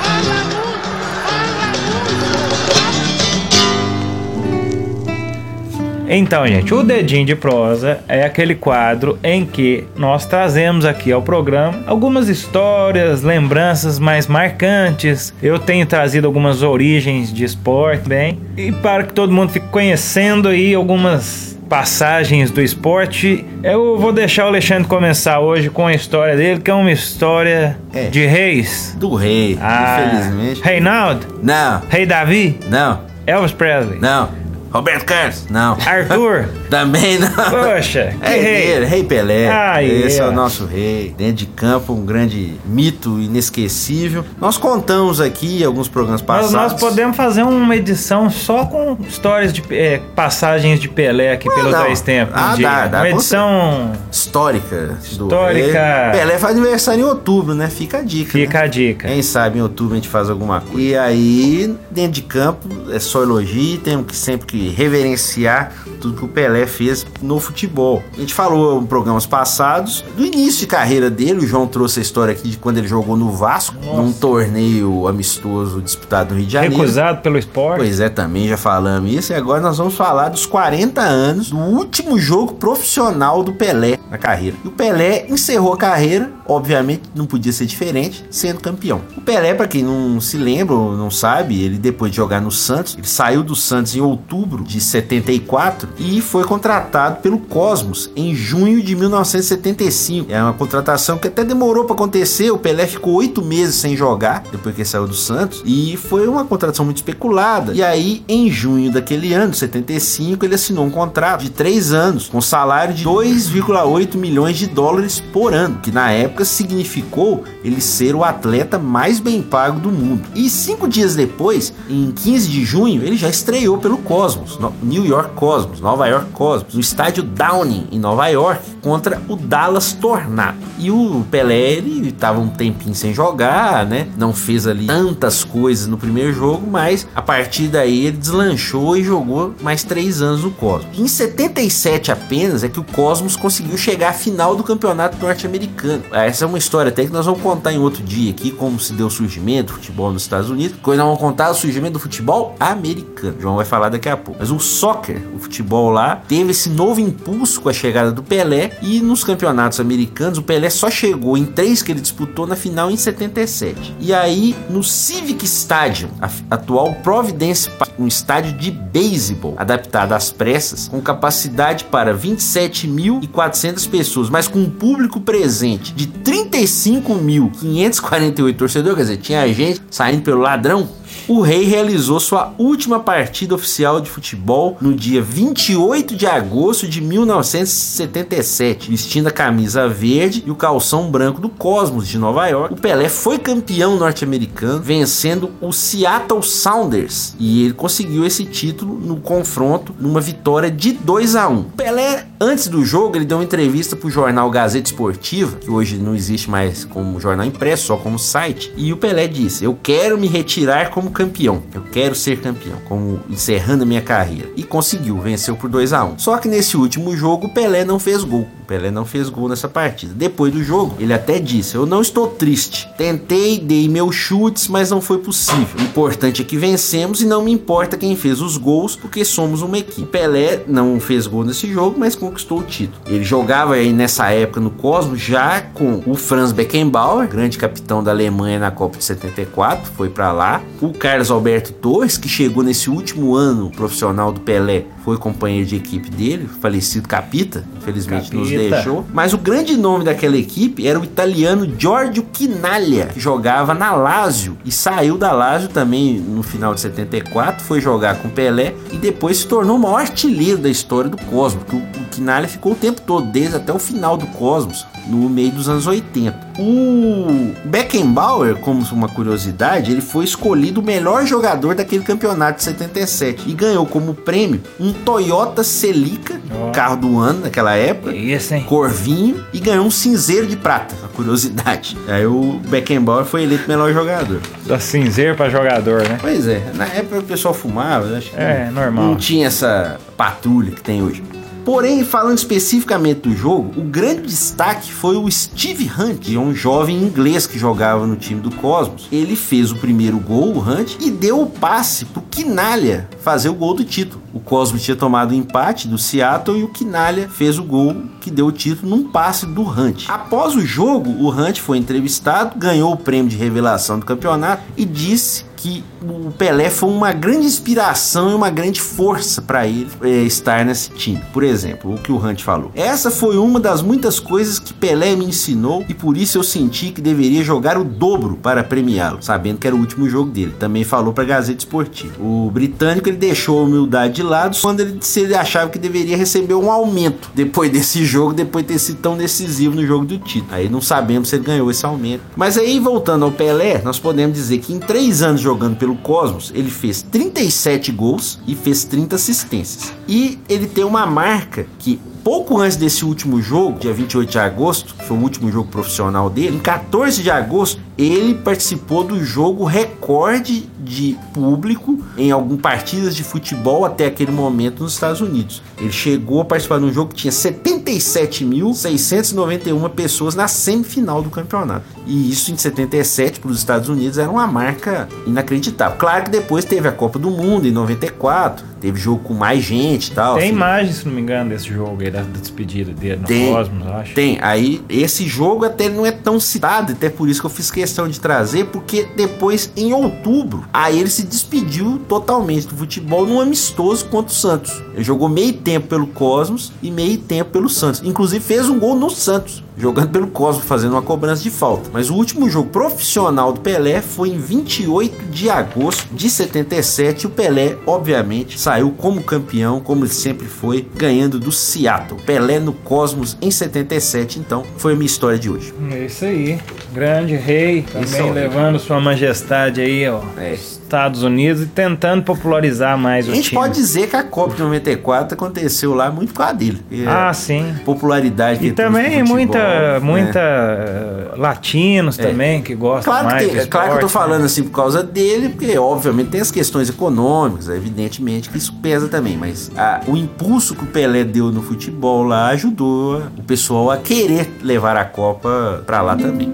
Então, gente, o Dedinho de Prosa é aquele quadro em que nós trazemos aqui ao programa algumas histórias, lembranças mais marcantes. Eu tenho trazido algumas origens de esporte, bem, e para que todo mundo fique conhecendo aí algumas passagens do esporte, eu vou deixar o Alexandre começar hoje com a história dele, que é uma história É. de reis. Do rei, Ah, infelizmente. Reinaldo, Não, Rei Davi, não, Elvis Presley, não, Roberto Carlos? Não. Arthur? Também não. Poxa, que É rei. ele, Rei Pelé. Ah, Esse é. é. o nosso rei. Dentro de campo, um grande mito inesquecível. Nós contamos aqui alguns programas passados. nós podemos fazer uma edição só com histórias de é, passagens de Pelé aqui pelos não. dois tempos. um Ah, dia. dá, dá, uma edição. Histórica. Histórica. Pelé faz aniversário em outubro, né? Fica a dica. né? Fica a dica. Quem sabe em outubro a gente faz alguma coisa. E aí, dentro de campo, é só elogio, temos que sempre que reverenciar tudo que o Pelé fez no futebol. A gente falou em programas passados do início de carreira dele, o João trouxe a história aqui de quando ele jogou no Vasco, num torneio amistoso disputado no Rio de Janeiro. Recusado pelo esporte. Pois é, também já falamos isso. E agora nós vamos falar dos 40 anos do último jogo profissional do Pelé na carreira. E o Pelé encerrou a carreira, obviamente não podia ser diferente, sendo campeão. O Pelé, para quem não se lembra ou não sabe, ele depois de jogar no Santos, ele saiu do Santos em outubro de 74 e foi contratado pelo Cosmos em junho de 1975. É uma contratação que até demorou para acontecer. O Pelé ficou oito meses sem jogar depois que saiu do Santos e foi uma contratação muito especulada. E aí, em junho daquele ano, 75, ele assinou um contrato de três anos com salário de 2,8 milhões de dólares por ano, que na época significou ele ser o atleta mais bem pago do mundo. E cinco dias depois, em 15 de junho, ele já estreou pelo Cosmos, New York Cosmos, Nova York Cosmos, no estádio Downing, em Nova York, contra o Dallas Tornado. E o Pelé, ele estava um tempinho sem jogar, né? Não fez ali tantas coisas no primeiro jogo, mas a partir daí ele deslanchou e jogou mais três anos no Cosmos. Em 77 apenas é que o Cosmos conseguiu chegar à final do campeonato norte-americano. Essa é uma história até que nós vamos contar em outro dia aqui, como se deu o surgimento do futebol nos Estados Unidos. Nós vamos contar o surgimento do futebol americano. O João vai falar daqui a pouco. Mas o soccer, o futebol lá, teve esse novo impulso com a chegada do Pelé e nos campeonatos americanos o Pelé só chegou em três que ele disputou na final em 77. E aí no Civic Stadium, atual Providence Park, um estádio de beisebol adaptado às pressas, com capacidade para 27.400 pessoas, mas com um público presente de 35.548 torcedores, quer dizer, tinha gente saindo pelo ladrão. O rei realizou sua última partida oficial de futebol no dia 28 de agosto de 1977, vestindo a camisa verde e o calção branco do Cosmos de Nova York. O Pelé foi campeão norte-americano, vencendo o Seattle Sounders, e ele conseguiu esse título no confronto, numa vitória de 2 a 1. Pelé, antes do jogo, ele deu uma entrevista para o jornal Gazeta Esportiva, que hoje não existe mais como jornal impresso, só como site, e o Pelé disse: "Eu quero me retirar como campeão. Eu quero ser campeão, como encerrando a minha carreira." E conseguiu, venceu por 2 a 1. Só que nesse último jogo o Pelé não fez gol. O Pelé não fez gol nessa partida. Depois do jogo, ele até disse: "Eu não estou triste. Tentei, dei meus chutes, mas não foi possível. O importante é que vencemos e não me importa quem fez os gols, porque somos uma equipe." Pelé não fez gol nesse jogo, mas conquistou o título. Ele jogava aí nessa época no Cosmos já com o Franz Beckenbauer, grande capitão da Alemanha na Copa de 74, foi pra lá. O Carlos Alberto Torres, que chegou nesse último ano profissional do Pelé, foi companheiro de equipe dele, falecido Capita, infelizmente nos Capita. deixou. Mas o grande nome daquela equipe era o italiano Giorgio Quinaglia, que jogava na Lazio e saiu da Lazio também no final de 74, foi jogar com Pelé e depois se tornou o maior artilheiro da história do Cosmos, o, o Quinaglia ficou o tempo todo, desde até o final do Cosmos, no meio dos anos 80. O Beckenbauer, como uma curiosidade, ele foi escolhido o melhor jogador daquele campeonato de 77 e ganhou como prêmio um Toyota Celica, Ó. carro do ano naquela época, Isso, hein? Corvinho e ganhou um cinzeiro de prata, uma curiosidade. Aí o Beckenbauer foi eleito melhor jogador. Da cinzeiro pra jogador, né? Pois é, na época o pessoal fumava, eu acho que É, não, normal. não tinha essa patrulha que tem hoje. Porém, falando especificamente do jogo, o grande destaque foi o Steve Hunt, é um jovem inglês que jogava no time do Cosmos. Ele fez o primeiro gol, o Hunt, e deu o passe pro Quinalha fazer o gol do título. O Cosmos tinha tomado o empate do Seattle e o Quinalha fez o gol que deu o título num passe do Hunt. Após o jogo, o Hunt foi entrevistado, ganhou o prêmio de revelação do campeonato e disse que o Pelé foi uma grande inspiração e uma grande força para ele eh, estar nesse time. Por exemplo, o que o Hunt falou. Essa foi uma das muitas coisas que Pelé me ensinou e por isso eu senti que deveria jogar o dobro para premiá-lo, sabendo que era o último jogo dele. Também falou para Gazeta Esportiva. O britânico ele deixou a humildade de lado quando ele, ele achava que deveria receber um aumento depois desse jogo, depois de ter sido tão decisivo no jogo do título. Aí não sabemos se ele ganhou esse aumento. Mas aí, voltando ao Pelé, nós podemos dizer que em três anos jogando pelo Cosmos, ele fez 37 gols e fez 30 assistências. E ele tem uma marca que pouco antes desse último jogo, dia 28 de agosto, foi o último jogo profissional dele, em 14 de agosto, ele participou do jogo recorde de público em algumas partidas de futebol até aquele momento nos Estados Unidos. Ele chegou a participar de um jogo que tinha 77.691 pessoas na semifinal do campeonato. E isso em 77 para os Estados Unidos era uma marca inacreditável. Claro que depois teve a Copa do Mundo em 94, teve jogo com mais gente e tal. Tem assim. imagem, se não me engano, desse jogo aí, da despedida dele no Tem, Cosmos, eu acho. Tem. Aí, esse jogo até não é tão citado, até por isso que eu fiz questão de trazer, porque depois, em outubro, aí ele se despediu totalmente do futebol num amistoso contra o Santos. Ele jogou meio tempo pelo Cosmos e meio tempo pelo Santos. Inclusive fez um gol no Santos, jogando pelo Cosmos, fazendo uma cobrança de falta. Mas o último jogo profissional do Pelé foi em 28 de agosto de 77. O Pelé, obviamente, saiu como campeão, como ele sempre foi, ganhando do Seattle. Pelé no Cosmos em 77, então, foi a minha história de hoje. É isso aí. Grande rei, também levando sua majestade aí, ó. É. Estados Unidos e tentando popularizar mais A o gente time. pode dizer que a Copa de 94 aconteceu lá muito por causa dele. Ah, a sim. popularidade que E também futebol, muita, né? muita eh, latinos também que gostam Claro, que mais tem- do é claro que eu tô esporte, falando né? assim por causa dele, porque obviamente tem as questões econômicas, evidentemente que isso pesa também, mas a- o impulso que o Pelé deu no futebol lá ajudou o pessoal a querer levar a Copa pra lá também.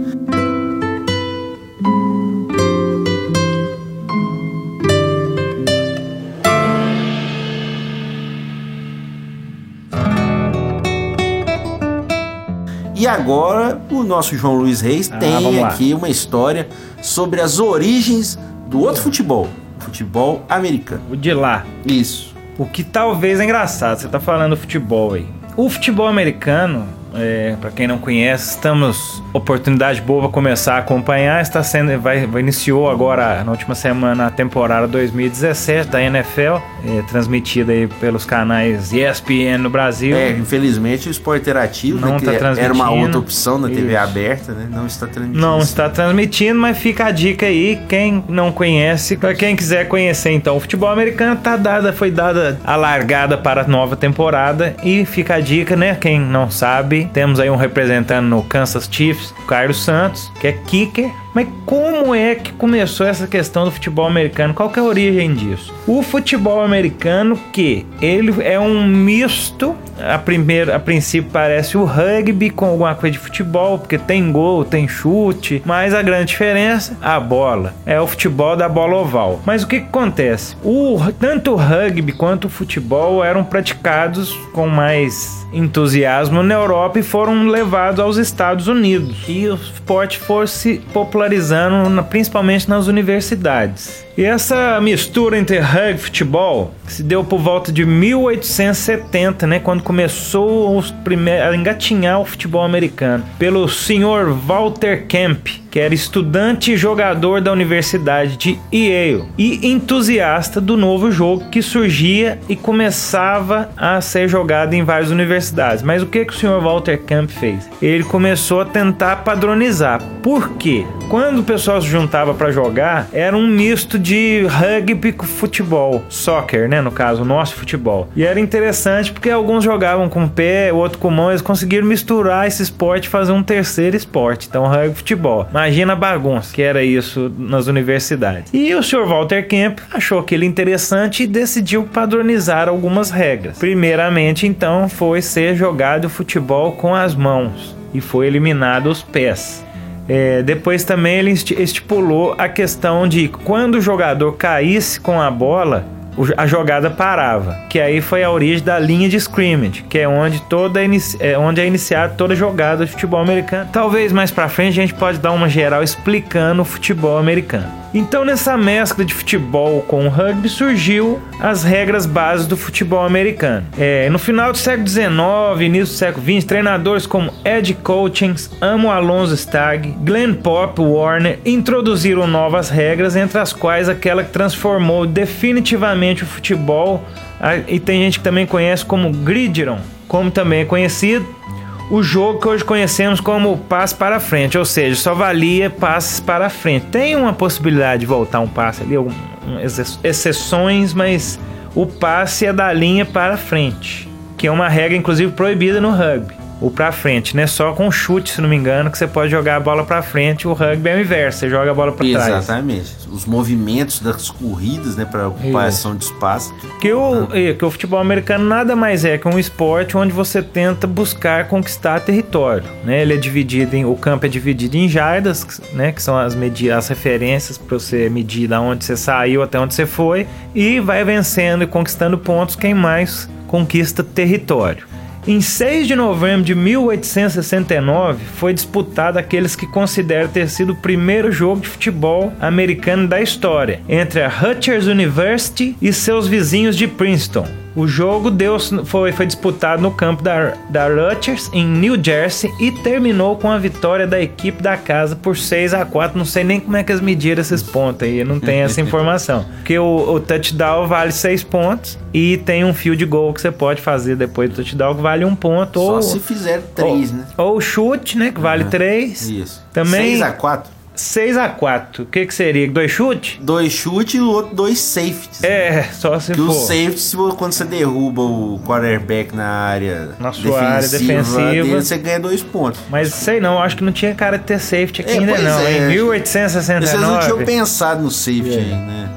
Agora o nosso João Luiz Reis Ah, tem aqui uma história sobre as origens do outro futebol, futebol americano. O de lá. Isso. O que talvez é engraçado, você tá falando do futebol aí. O futebol americano, é, para quem não conhece, estamos oportunidade boa para começar a acompanhar. Está sendo, vai, vai- iniciou agora na última semana a temporada 2017 da NFL, é, transmitida aí pelos canais ESPN no Brasil. É, infelizmente o esporte interativo, Não né, que tá era uma transmitindo. outra opção na TV Isso. aberta, né, não está transmitindo. Não está transmitindo, mas fica a dica aí, quem não conhece, para quem quiser conhecer então, o futebol americano tá dada, foi dada a largada para a nova temporada e fica a dica, né? Quem não sabe, temos aí um representante no Kansas Chiefs, o Santos, que é kicker. Mas como é que começou essa questão do futebol americano? Qual que é a origem disso? O futebol americano que ele é um misto, a primeiro, a princípio parece o rugby com alguma coisa de futebol, porque tem gol, tem chute, mas a grande diferença, a bola. É o futebol da bola oval. Mas o que, que acontece? O, tanto o rugby quanto o futebol eram praticados com mais entusiasmo na Europa e foram levados aos Estados Unidos. E o esporte foi se popularizando na- principalmente nas universidades. E essa mistura entre rugby e futebol se deu por volta de 1870, né, quando começou a engatinhar o futebol americano, pelo senhor Walter Kemp, que era estudante e jogador da Universidade de Yale e entusiasta do novo jogo que surgia e começava a ser jogado em várias universidades. Mas o que, que o senhor Walter Kemp fez? Ele começou a tentar padronizar. Por quê? Quando o pessoal se juntava para jogar, era um misto de rugby com futebol, soccer, né, no caso, nosso futebol. E era interessante porque alguns jogavam com o pé, o outro com mão, eles conseguiram misturar esse esporte e fazer um terceiro esporte. Então, rugby e futebol. Imagina a bagunça que era isso nas universidades. E o Sr. Walter Kemp achou aquilo interessante e decidiu padronizar algumas regras. Primeiramente, então, foi ser jogado futebol com as mãos e foi eliminado os pés. É, depois também ele esti- estipulou a questão de quando o jogador caísse com a bola, a jogada parava. Que aí foi a origem da linha de scrimmage, que é onde toda é onde é iniciada toda jogada de futebol americano. Talvez mais pra frente a gente pode dar uma geral explicando o futebol americano. Então, nessa mescla de futebol com rugby, surgiu as regras básicas do futebol americano. É, no final do século XIX, início do século XX, treinadores como Ed Coachings, Amo Alonso Stagg, Glenn Pop Warner introduziram novas regras, entre as quais aquela que transformou definitivamente o futebol, ah, e tem gente que também conhece como gridiron, como também é conhecido, o jogo que hoje conhecemos como passe para frente, ou seja, só valia passes para frente. Tem uma possibilidade de voltar um passe ali, algum- um- exce- exceções, mas o passe é da linha para frente, que é uma regra inclusive proibida no rugby. O para frente, né? Só com chute, se não me engano, que você pode jogar a bola para frente. O rugby é o inverso, você joga a bola para trás. Exatamente. Os movimentos das corridas, né, para ocupação de espaço. Que o, é, que o futebol americano nada mais é que um esporte onde você tenta buscar conquistar território. Né? Ele é dividido em. O campo é dividido em jardas, né? Que são as, medi as referências para você medir da onde você saiu até onde você foi. E vai vencendo e conquistando pontos quem mais conquista território. Em 6 de novembro de 1869 foi disputado aqueles que consideram ter sido o primeiro jogo de futebol americano da história, entre a Rutgers University e seus vizinhos de Princeton. O jogo deu, foi, foi disputado no campo da, da Rutgers, em New Jersey, e terminou com a vitória da equipe da casa por 6 a 4 Não sei nem como é que eles mediram esses pontos aí, eu não tenho essa informação. Porque o, o touchdown vale 6 pontos e tem um field goal que você pode fazer depois do touchdown que vale um ponto. Só ou, se fizer três, ou, né? Ou chute, né? Que vale 3. Isso. Também 6x4. 6 a 4 O que, que seria? Dois chutes? Dois chutes e o outro dois safeties. É, só se Que for. o safety, quando você derruba o quarterback na área Na sua área defensiva. dele, você ganha dois pontos. Mas sei não, acho que não tinha cara de ter safety aqui É, ainda não. é, em acho que- 1869. Vocês não tinham pensado no safety aí, né?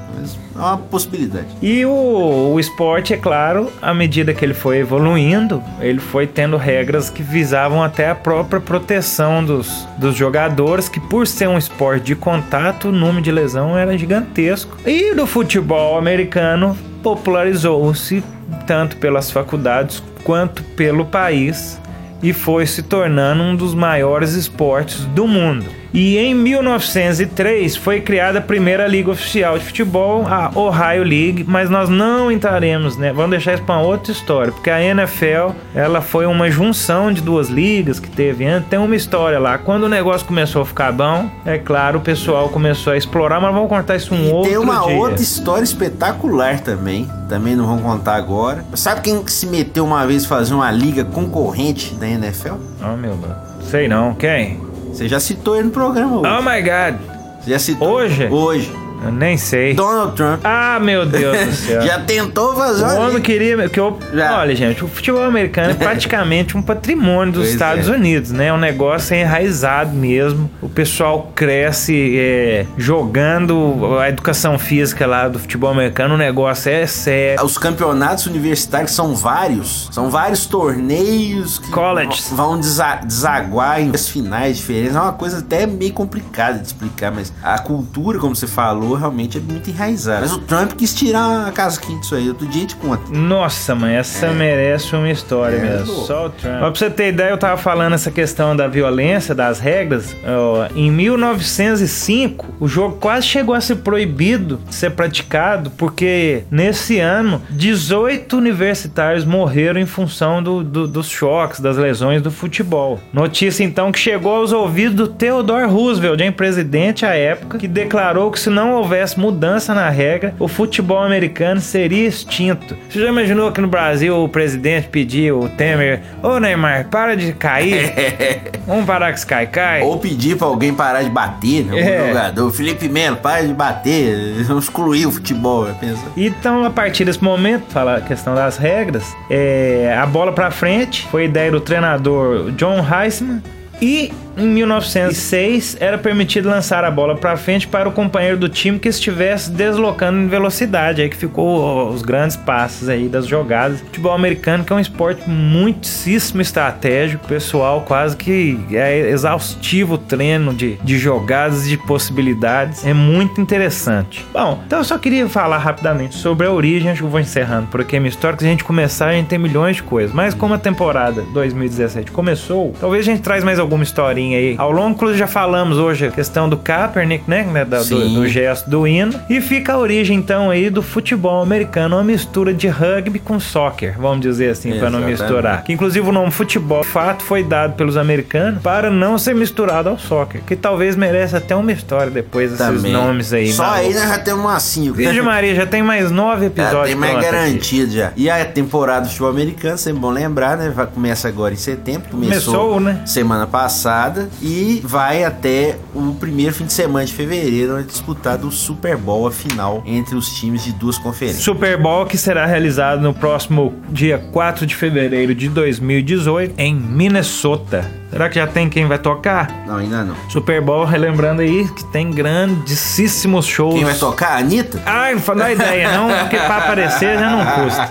É uma possibilidade. E o, o esporte, é claro, à medida que ele foi evoluindo, ele foi tendo regras que visavam até a própria proteção dos, dos jogadores, que por ser um esporte de contato, o número de lesão era gigantesco. E do futebol americano popularizou-se tanto pelas faculdades quanto pelo país e foi se tornando um dos maiores esportes do mundo. E em 1903 foi criada a primeira liga oficial de futebol, a Ohio League, mas nós não entraremos, né? Vamos deixar isso para outra história, porque a NFL, ela foi uma junção de duas ligas que teve antes, tem uma história lá. Quando o negócio começou a ficar bom, é claro, o pessoal começou a explorar, mas vamos contar isso um E outro tem uma dia. outra história espetacular também. Também não vamos contar agora. Sabe quem que se meteu uma vez fazer uma liga concorrente da NFL? Oh, meu Deus. Sei não, quem? Você já citou ele no programa hoje. Oh my god, Você já citou Hoje? Hoje. Eu nem sei. Donald Trump. Ah, meu Deus do céu. Já tentou fazer O homem liga. queria. Que eu, Já. olha, gente, o futebol americano é praticamente um patrimônio dos Pois Estados é. Unidos, né? É um negócio enraizado mesmo. O pessoal cresce é, jogando a educação física lá do futebol americano. O negócio é sério. Os campeonatos universitários são vários. São vários torneios que Colleges. vão desa- desaguar em as finais diferentes. É uma coisa até meio complicada de explicar, mas a cultura, como você falou, realmente é muito enraizada. Mas o Trump quis tirar a casquinha disso aí. Outro dia a gente conta. Nossa, mãe, essa merece uma história É, mesmo. louco. Só o Trump. Mas pra você ter ideia, eu tava falando essa questão da violência, das regras. ó, em 1905, o jogo quase chegou a ser proibido de ser praticado, porque nesse ano, 18 universitários morreram em função do- do- dos choques, das lesões do futebol. Notícia então que chegou aos ouvidos do Theodore Roosevelt, em presidente à época, que declarou que se não houvesse mudança na regra, o futebol americano seria extinto. Você já imaginou que no Brasil o presidente pediu o Temer, ô Neymar, para de cair, vamos parar com esse cai-cai? Ou pedir pra alguém parar de bater, né? Um É. jogador. Felipe Melo, para de bater. Vamos excluir o futebol. Pensa. Então, a partir desse momento, falar a questão das regras, é, a bola pra frente foi ideia do treinador John Heisman. E em 1906 era permitido lançar a bola pra frente para o companheiro do time que estivesse deslocando em velocidade, aí que ficou os grandes passes aí das jogadas. Futebol americano que é um esporte muitíssimo estratégico, pessoal quase que é exaustivo o treino de, de jogadas e de possibilidades. É muito interessante. Bom, então eu só queria falar rapidamente sobre a origem, acho que eu vou encerrando por aqui a minha história, que se a gente começar a gente tem milhões de coisas. Mas como a temporada 2017 começou, talvez a gente traz mais alguma historinha historinha aí. Ao longo, inclusive, já falamos hoje a questão do Kaepernick, né? né, da- do, do gesto do hino. E fica a origem, então, aí do futebol americano, uma mistura de rugby com soccer, vamos dizer assim, para não misturar. Que inclusive o nome futebol, de fato, foi dado pelos americanos para não ser misturado ao soccer, que talvez mereça até uma história depois desses Também. nomes aí. Só aí nós já temos umas 5. Virgem Maria, já tem mais nove Já episódios tem mais garantido já. E a temporada do futebol americano, sempre bom lembrar, né? Vai, começa agora em setembro. Começou, Começou, né? semana passada e vai até o primeiro fim de semana de fevereiro, onde é disputado o Super Bowl, a final entre os times de duas conferências. Super Bowl que será realizado no próximo dia 4 de fevereiro de 2018 em Minnesota. Será que já tem quem vai tocar? Não, ainda não. Super Bowl, relembrando aí que tem grandíssimos shows. Quem vai tocar? A Anitta? Ai, não dá ideia, não, porque pra aparecer já não custa.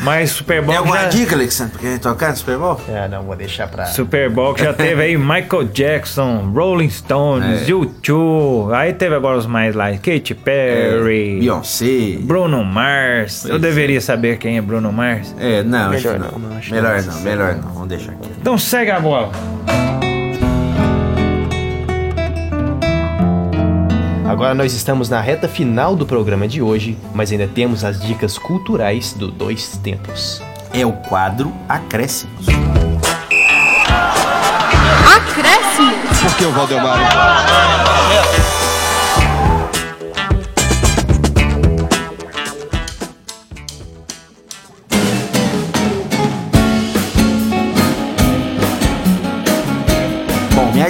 Mas Super Bowl. Tem alguma já... dica, Alexandre? Quem vai tocar no Super Bowl? Ah, não, vou deixar pra. Super Bowl que já teve aí Michael Jackson, Rolling Stones, É. U2. Aí teve agora os mais lá, Katy Perry, Beyoncé. Bruno Mars. Eu Pois deveria saber quem é Bruno Mars. É, não, acho Melhor que não. não, não, acho melhor não. não, melhor não. Vamos deixar aqui. Então segue a bola. Agora nós estamos na reta final do programa de hoje, mas ainda temos as dicas culturais do Dois Tempos. É o quadro Acréscimos. Acréscimo. Por que o Valdemar?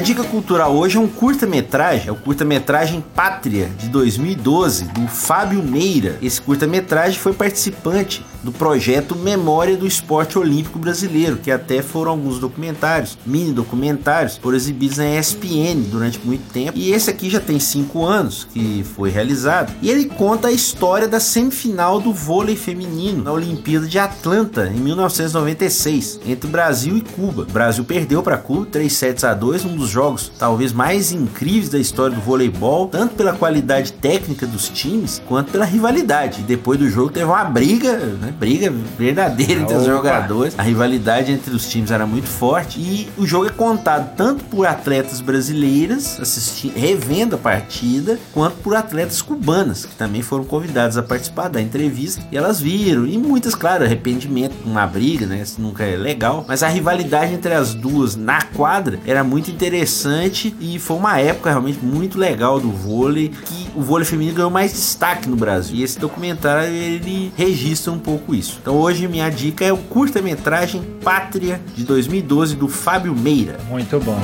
Dica cultural hoje é um curta-metragem, é o curta-metragem Pátria, de 2012, do Fábio Meira. Esse curta-metragem foi participante do projeto Memória do Esporte Olímpico Brasileiro, que até foram alguns documentários, mini documentários, foram exibidos na ESPN durante muito tempo. E esse aqui já tem cinco anos que foi realizado. E ele conta a história da semifinal do vôlei feminino na Olimpíada de Atlanta, em 1996, entre Brasil e Cuba. O Brasil perdeu para Cuba 3 sets a 2, um dos jogos talvez mais incríveis da história do voleibol, tanto pela qualidade técnica dos times, quanto pela rivalidade. E depois do jogo teve uma briga, né? Briga verdadeira entre os Opa. jogadores. A rivalidade entre os times era muito forte e o jogo é contado tanto por atletas brasileiras assistindo, revendo a partida, quanto por atletas cubanas que também foram convidadas a participar da entrevista e elas viram e muitas, claro, arrependimento, uma briga, né? Isso nunca é legal, mas a rivalidade entre as duas na quadra era muito interessante e foi uma época realmente muito legal do vôlei que o vôlei feminino ganhou mais destaque no Brasil. E esse documentário ele registra um pouco isso. Então hoje minha dica é o curta-metragem Pátria de 2012 do Fábio Meira. Muito bom.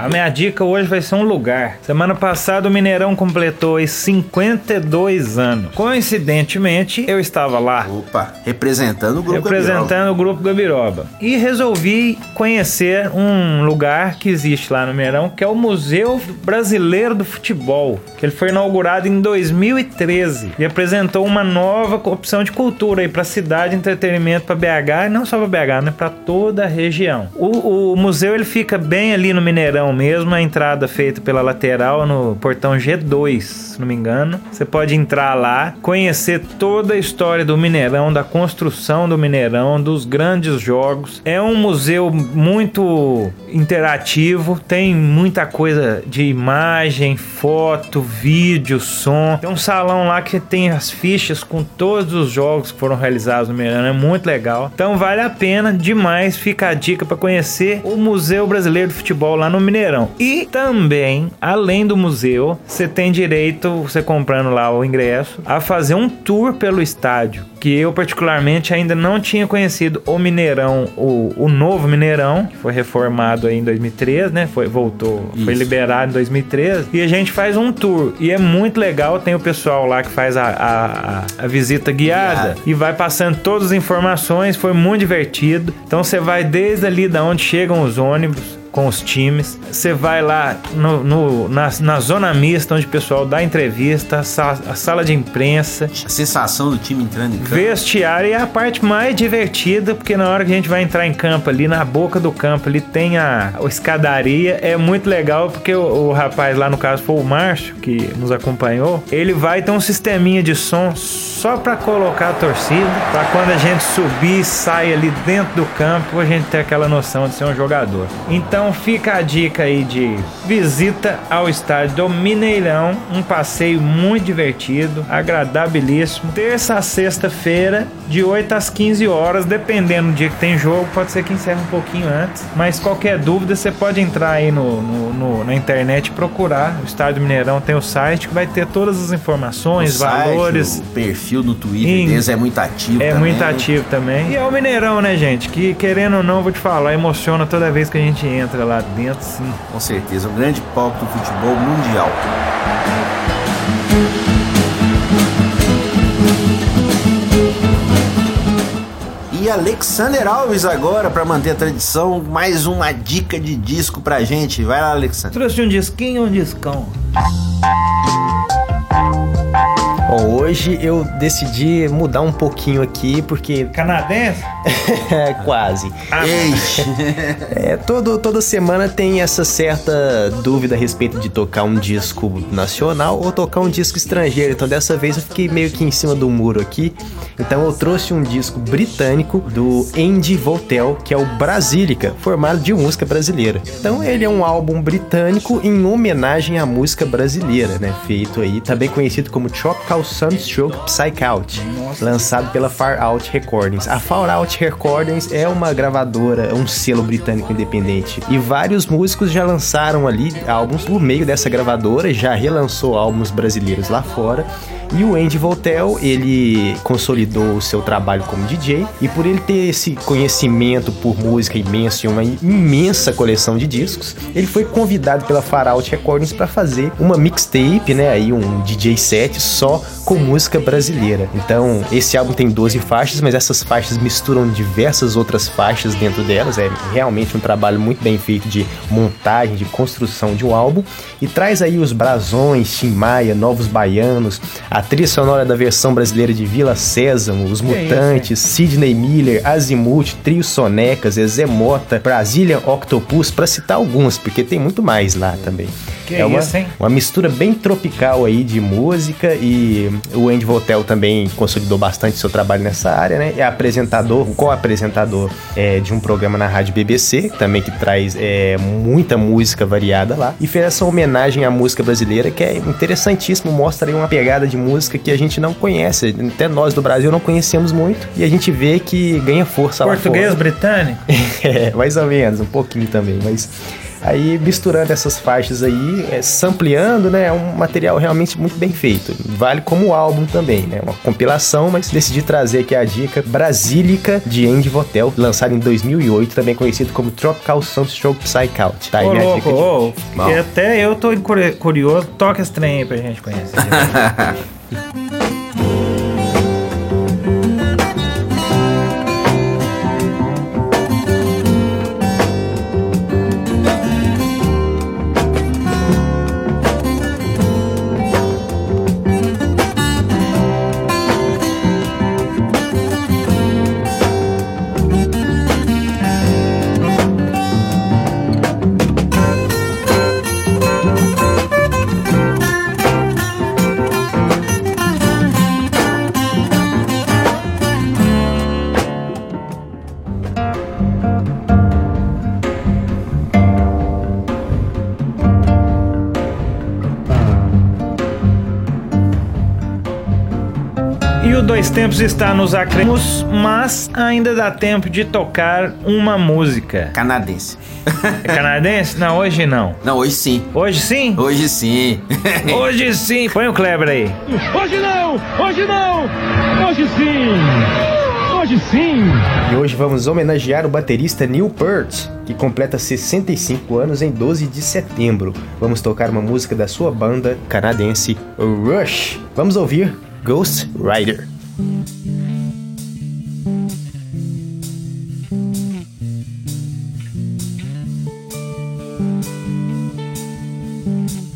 A minha dica hoje vai ser um lugar. Semana passada o Mineirão completou aí 52 anos. Coincidentemente, eu estava lá. Opa, representando o grupo representando o grupo Gabiroba. E resolvi conhecer um lugar que existe lá no Mineirão, que é o Museu Brasileiro do Futebol, que ele foi inaugurado em 2013 e apresentou uma nova opção de cultura aí para cidade, entretenimento para BH, e não só para BH, né, para toda a região. O, o museu ele fica bem ali no Mineirão mesmo, a entrada feita pela lateral no portão G2, se não me engano. Você pode entrar lá, conhecer toda a história do Mineirão, da construção do Mineirão, dos grandes jogos. É um museu muito interativo, tem muita coisa de imagem, foto, vídeo, som. Tem um salão lá que tem as fichas com todos os jogos que foram realizados no Mineirão, é muito legal. Então vale a pena demais, fica a dica para conhecer o Museu Brasileiro de Futebol lá no Mineirão. E também, além do museu, você tem direito, você comprando lá o ingresso, a fazer um tour pelo estádio. Que eu, particularmente, ainda não tinha conhecido o Mineirão, o, o novo Mineirão, que foi reformado aí em 2013, né? Foi, voltou, foi Isso. liberado em 2013. E a gente faz um tour. E é muito legal, tem o pessoal lá que faz a, a, a- a visita guiada Guiada. e vai passando todas as informações. Foi muito divertido. Então você vai desde ali da onde chegam os ônibus com os times. Você vai lá no, no- na, na zona mista, onde o pessoal dá entrevista, a, sa- a sala de imprensa, A sensação do time entrando em campo. vestiário é a parte mais divertida, porque na hora que a gente vai entrar em campo ali, na boca do campo, ali tem a, a escadaria. É muito legal, porque o, o rapaz lá, no caso, foi o Márcio, que nos acompanhou. Ele vai ter um sisteminha de som só pra colocar a torcida, pra quando a gente subir e sai ali dentro do campo, a gente ter aquela noção de ser um jogador. Então fica a dica aí de visita ao estádio do Mineirão, um passeio muito divertido, agradabilíssimo. Terça a sexta-feira, de 8 às 15 horas, dependendo do dia que tem jogo, pode ser que encerre um pouquinho antes. Mas qualquer dúvida, você pode entrar aí no, no- no- na internet e procurar. O Estádio Mineirão tem o site que vai ter todas as informações, O site, valores. O perfil no Twitter Em- deles é muito ativo. É também. muito ativo também. E é o Mineirão, né, gente? Que querendo ou não, vou te falar, emociona toda vez que a gente entra lá dentro, sim. Com certeza, um grande palco do futebol mundial. E Alexander Alves agora, pra manter a tradição, mais uma dica de disco pra gente. Vai lá, Alexander. Trouxe um disquinho um discão? Bom, hoje eu decidi mudar um pouquinho aqui, porque Canadense? é quase. Eixe. É, todo, toda semana tem essa certa dúvida a respeito de tocar um disco nacional ou tocar um disco estrangeiro. Então dessa vez eu fiquei meio que em cima do muro aqui. Então eu trouxe um disco britânico do Andy Voltel, que é o Brasílica, formado de música brasileira. Então ele é um álbum britânico em homenagem à música brasileira, né? Feito aí, também conhecido como Tropical Sunstroke Psych Out, lançado pela Far Out Recordings. A Far Out Recordings é uma gravadora, um selo britânico independente. E vários músicos já lançaram ali álbuns por meio dessa gravadora, já relançou álbuns brasileiros lá fora. E o Andy Voltel, ele consolidou o seu trabalho como DJ e por ele ter esse conhecimento por música imenso e uma imensa coleção de discos, ele foi convidado pela Far Out Recordings para fazer uma mixtape, né, aí um DJ set só com música brasileira. Então, esse álbum tem 12 faixas, mas essas faixas misturam diversas outras faixas dentro delas. É realmente um trabalho muito bem feito de montagem, de construção de um álbum e traz aí os brasões, Tim Maia, Novos Baianos, a trilha sonora da versão brasileira de Vila Sésamo, Os Mutantes, Sidney Miller, Azimuth, Trio Sonecas, Zé Mota, Brazilian Octopus, para citar alguns, porque tem muito mais lá também. Que é uma, isso, hein? uma mistura bem tropical aí de música e o Andy Voltel também consolidou bastante seu trabalho nessa área, né? É apresentador, co-apresentador é, de um programa na rádio BBC, também que traz é, muita música variada lá, e fez essa homenagem à música brasileira que é interessantíssimo, mostra aí uma pegada de música que a gente não conhece, até nós do Brasil não conhecemos muito, e a gente vê que ganha força lá Português fora. britânico? É, mais ou menos, um pouquinho também, mas aí misturando essas faixas aí, é, sampleando, né, é um material realmente muito bem feito. Vale como álbum também, né, uma compilação, mas decidi trazer aqui a dica Brasílica de Andy Votel, lançado em 2008, também conhecido como Tropical Sunstroke Psych Out. Tá aí Ô, minha louco, dica de... ô, e até eu tô curi- curioso. Toca esse trem aí pra gente conhecer. Tempos está nos acremos, mas ainda dá tempo de tocar uma música. Canadense. É canadense? Não, hoje não. Não, hoje sim. Hoje sim? Hoje sim. Hoje sim. Põe o Kleber aí. Hoje não! Hoje não! Hoje sim! Hoje sim! E hoje vamos homenagear o baterista Neil Peart, que completa 65 anos em 12 de setembro. Vamos tocar uma música da sua banda canadense Rush. Vamos ouvir Ghost Rider. Thank you.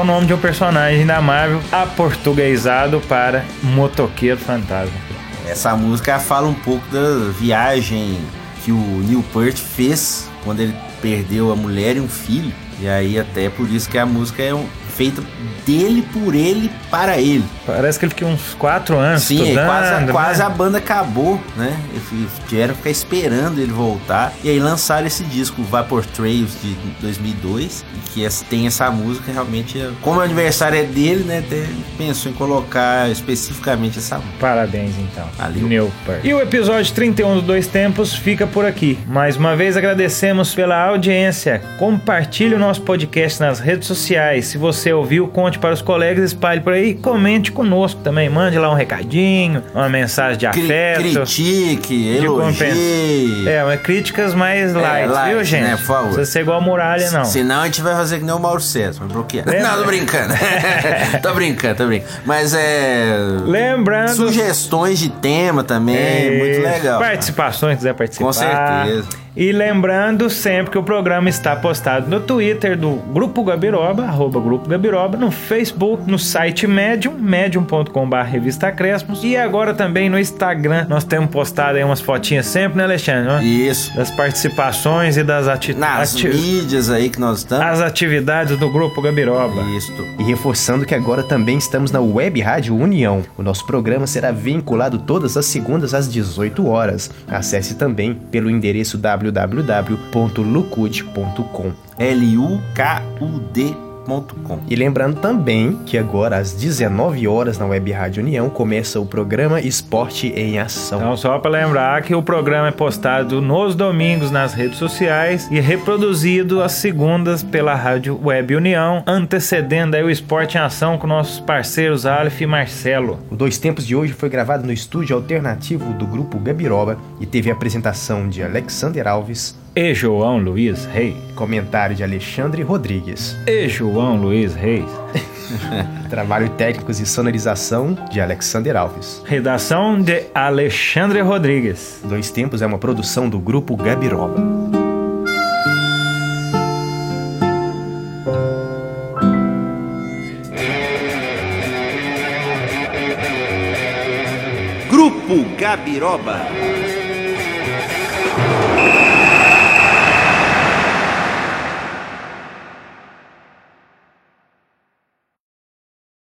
O nome de um personagem da Marvel aportuguesado para Motoqueiro Fantasma. Essa música fala um pouco da viagem que o Neil Peart fez quando ele perdeu a mulher e um filho. E aí até por isso que a música é um- feita dele, por ele, para ele. Parece que ele ficou uns 4 anos Sim, estudando. quase, quase né? a banda acabou, né? Tiveram ficar esperando ele voltar. E aí lançaram esse disco, Vapor Trails, de 2002. E que tem essa música realmente. é- Como o aniversário é dele, né? Até pensou em colocar especificamente essa música. Parabéns, então. Valeu. Neil Peart. E o episódio 31 do Dois Tempos fica por aqui. Mais uma vez agradecemos pela audiência. Compartilhe o nosso podcast nas redes sociais. Se você ouviu, conte para os colegas, espalhe por aí. Comente conosco também. Mande lá um recadinho, uma mensagem de Cri- afeto. critique, de compensa- elogie. É, mas críticas mais light, light, viu, gente? né, por favor. Não precisa ser igual a muralha, não. Senão a gente vai fazer que nem o Mauro César, vai bloquear. É. Não, tô brincando. tô brincando, tô brincando. Mas é. Lembrando. Sugestões de tema também, muito Isso. legal. Participações, quiser participar. Com certeza. E lembrando sempre que o programa está postado no Twitter do Grupo Gabiroba, arroba Grupo Gabiroba, no Facebook, no site Medium, medium.com.br revista Crespos, e agora também no Instagram. Nós temos postado aí umas fotinhas sempre, né, Alexandre? Isso. Das participações e das ati Nas ati- mídias aí que nós estamos. as atividades do Grupo Gabiroba. Isso. E reforçando que agora também estamos na Web Rádio União. O nosso programa será vinculado todas as segundas às 18 horas. Acesse também pelo endereço www.lucude.com. L-U-K-U-D.com. E lembrando também que agora às 19 horas na Web Rádio União começa o programa Esporte em Ação. Então, só para lembrar que o programa é postado nos domingos nas redes sociais e reproduzido às segundas pela Rádio Web União, antecedendo aí o Esporte em Ação com nossos parceiros Aleph e Marcelo. O Dois Tempos de hoje foi gravado no estúdio alternativo do grupo Gabiroba e teve a apresentação de Alexander Alves, E João Luiz Reis. comentário de Alexandre Rodrigues, E João Luiz Reis. trabalho técnicos e sonorização de Alexander Alves. Redação de Alexandre Rodrigues. Dois Tempos é uma produção do grupo Gabiroba. Grupo Gabiroba.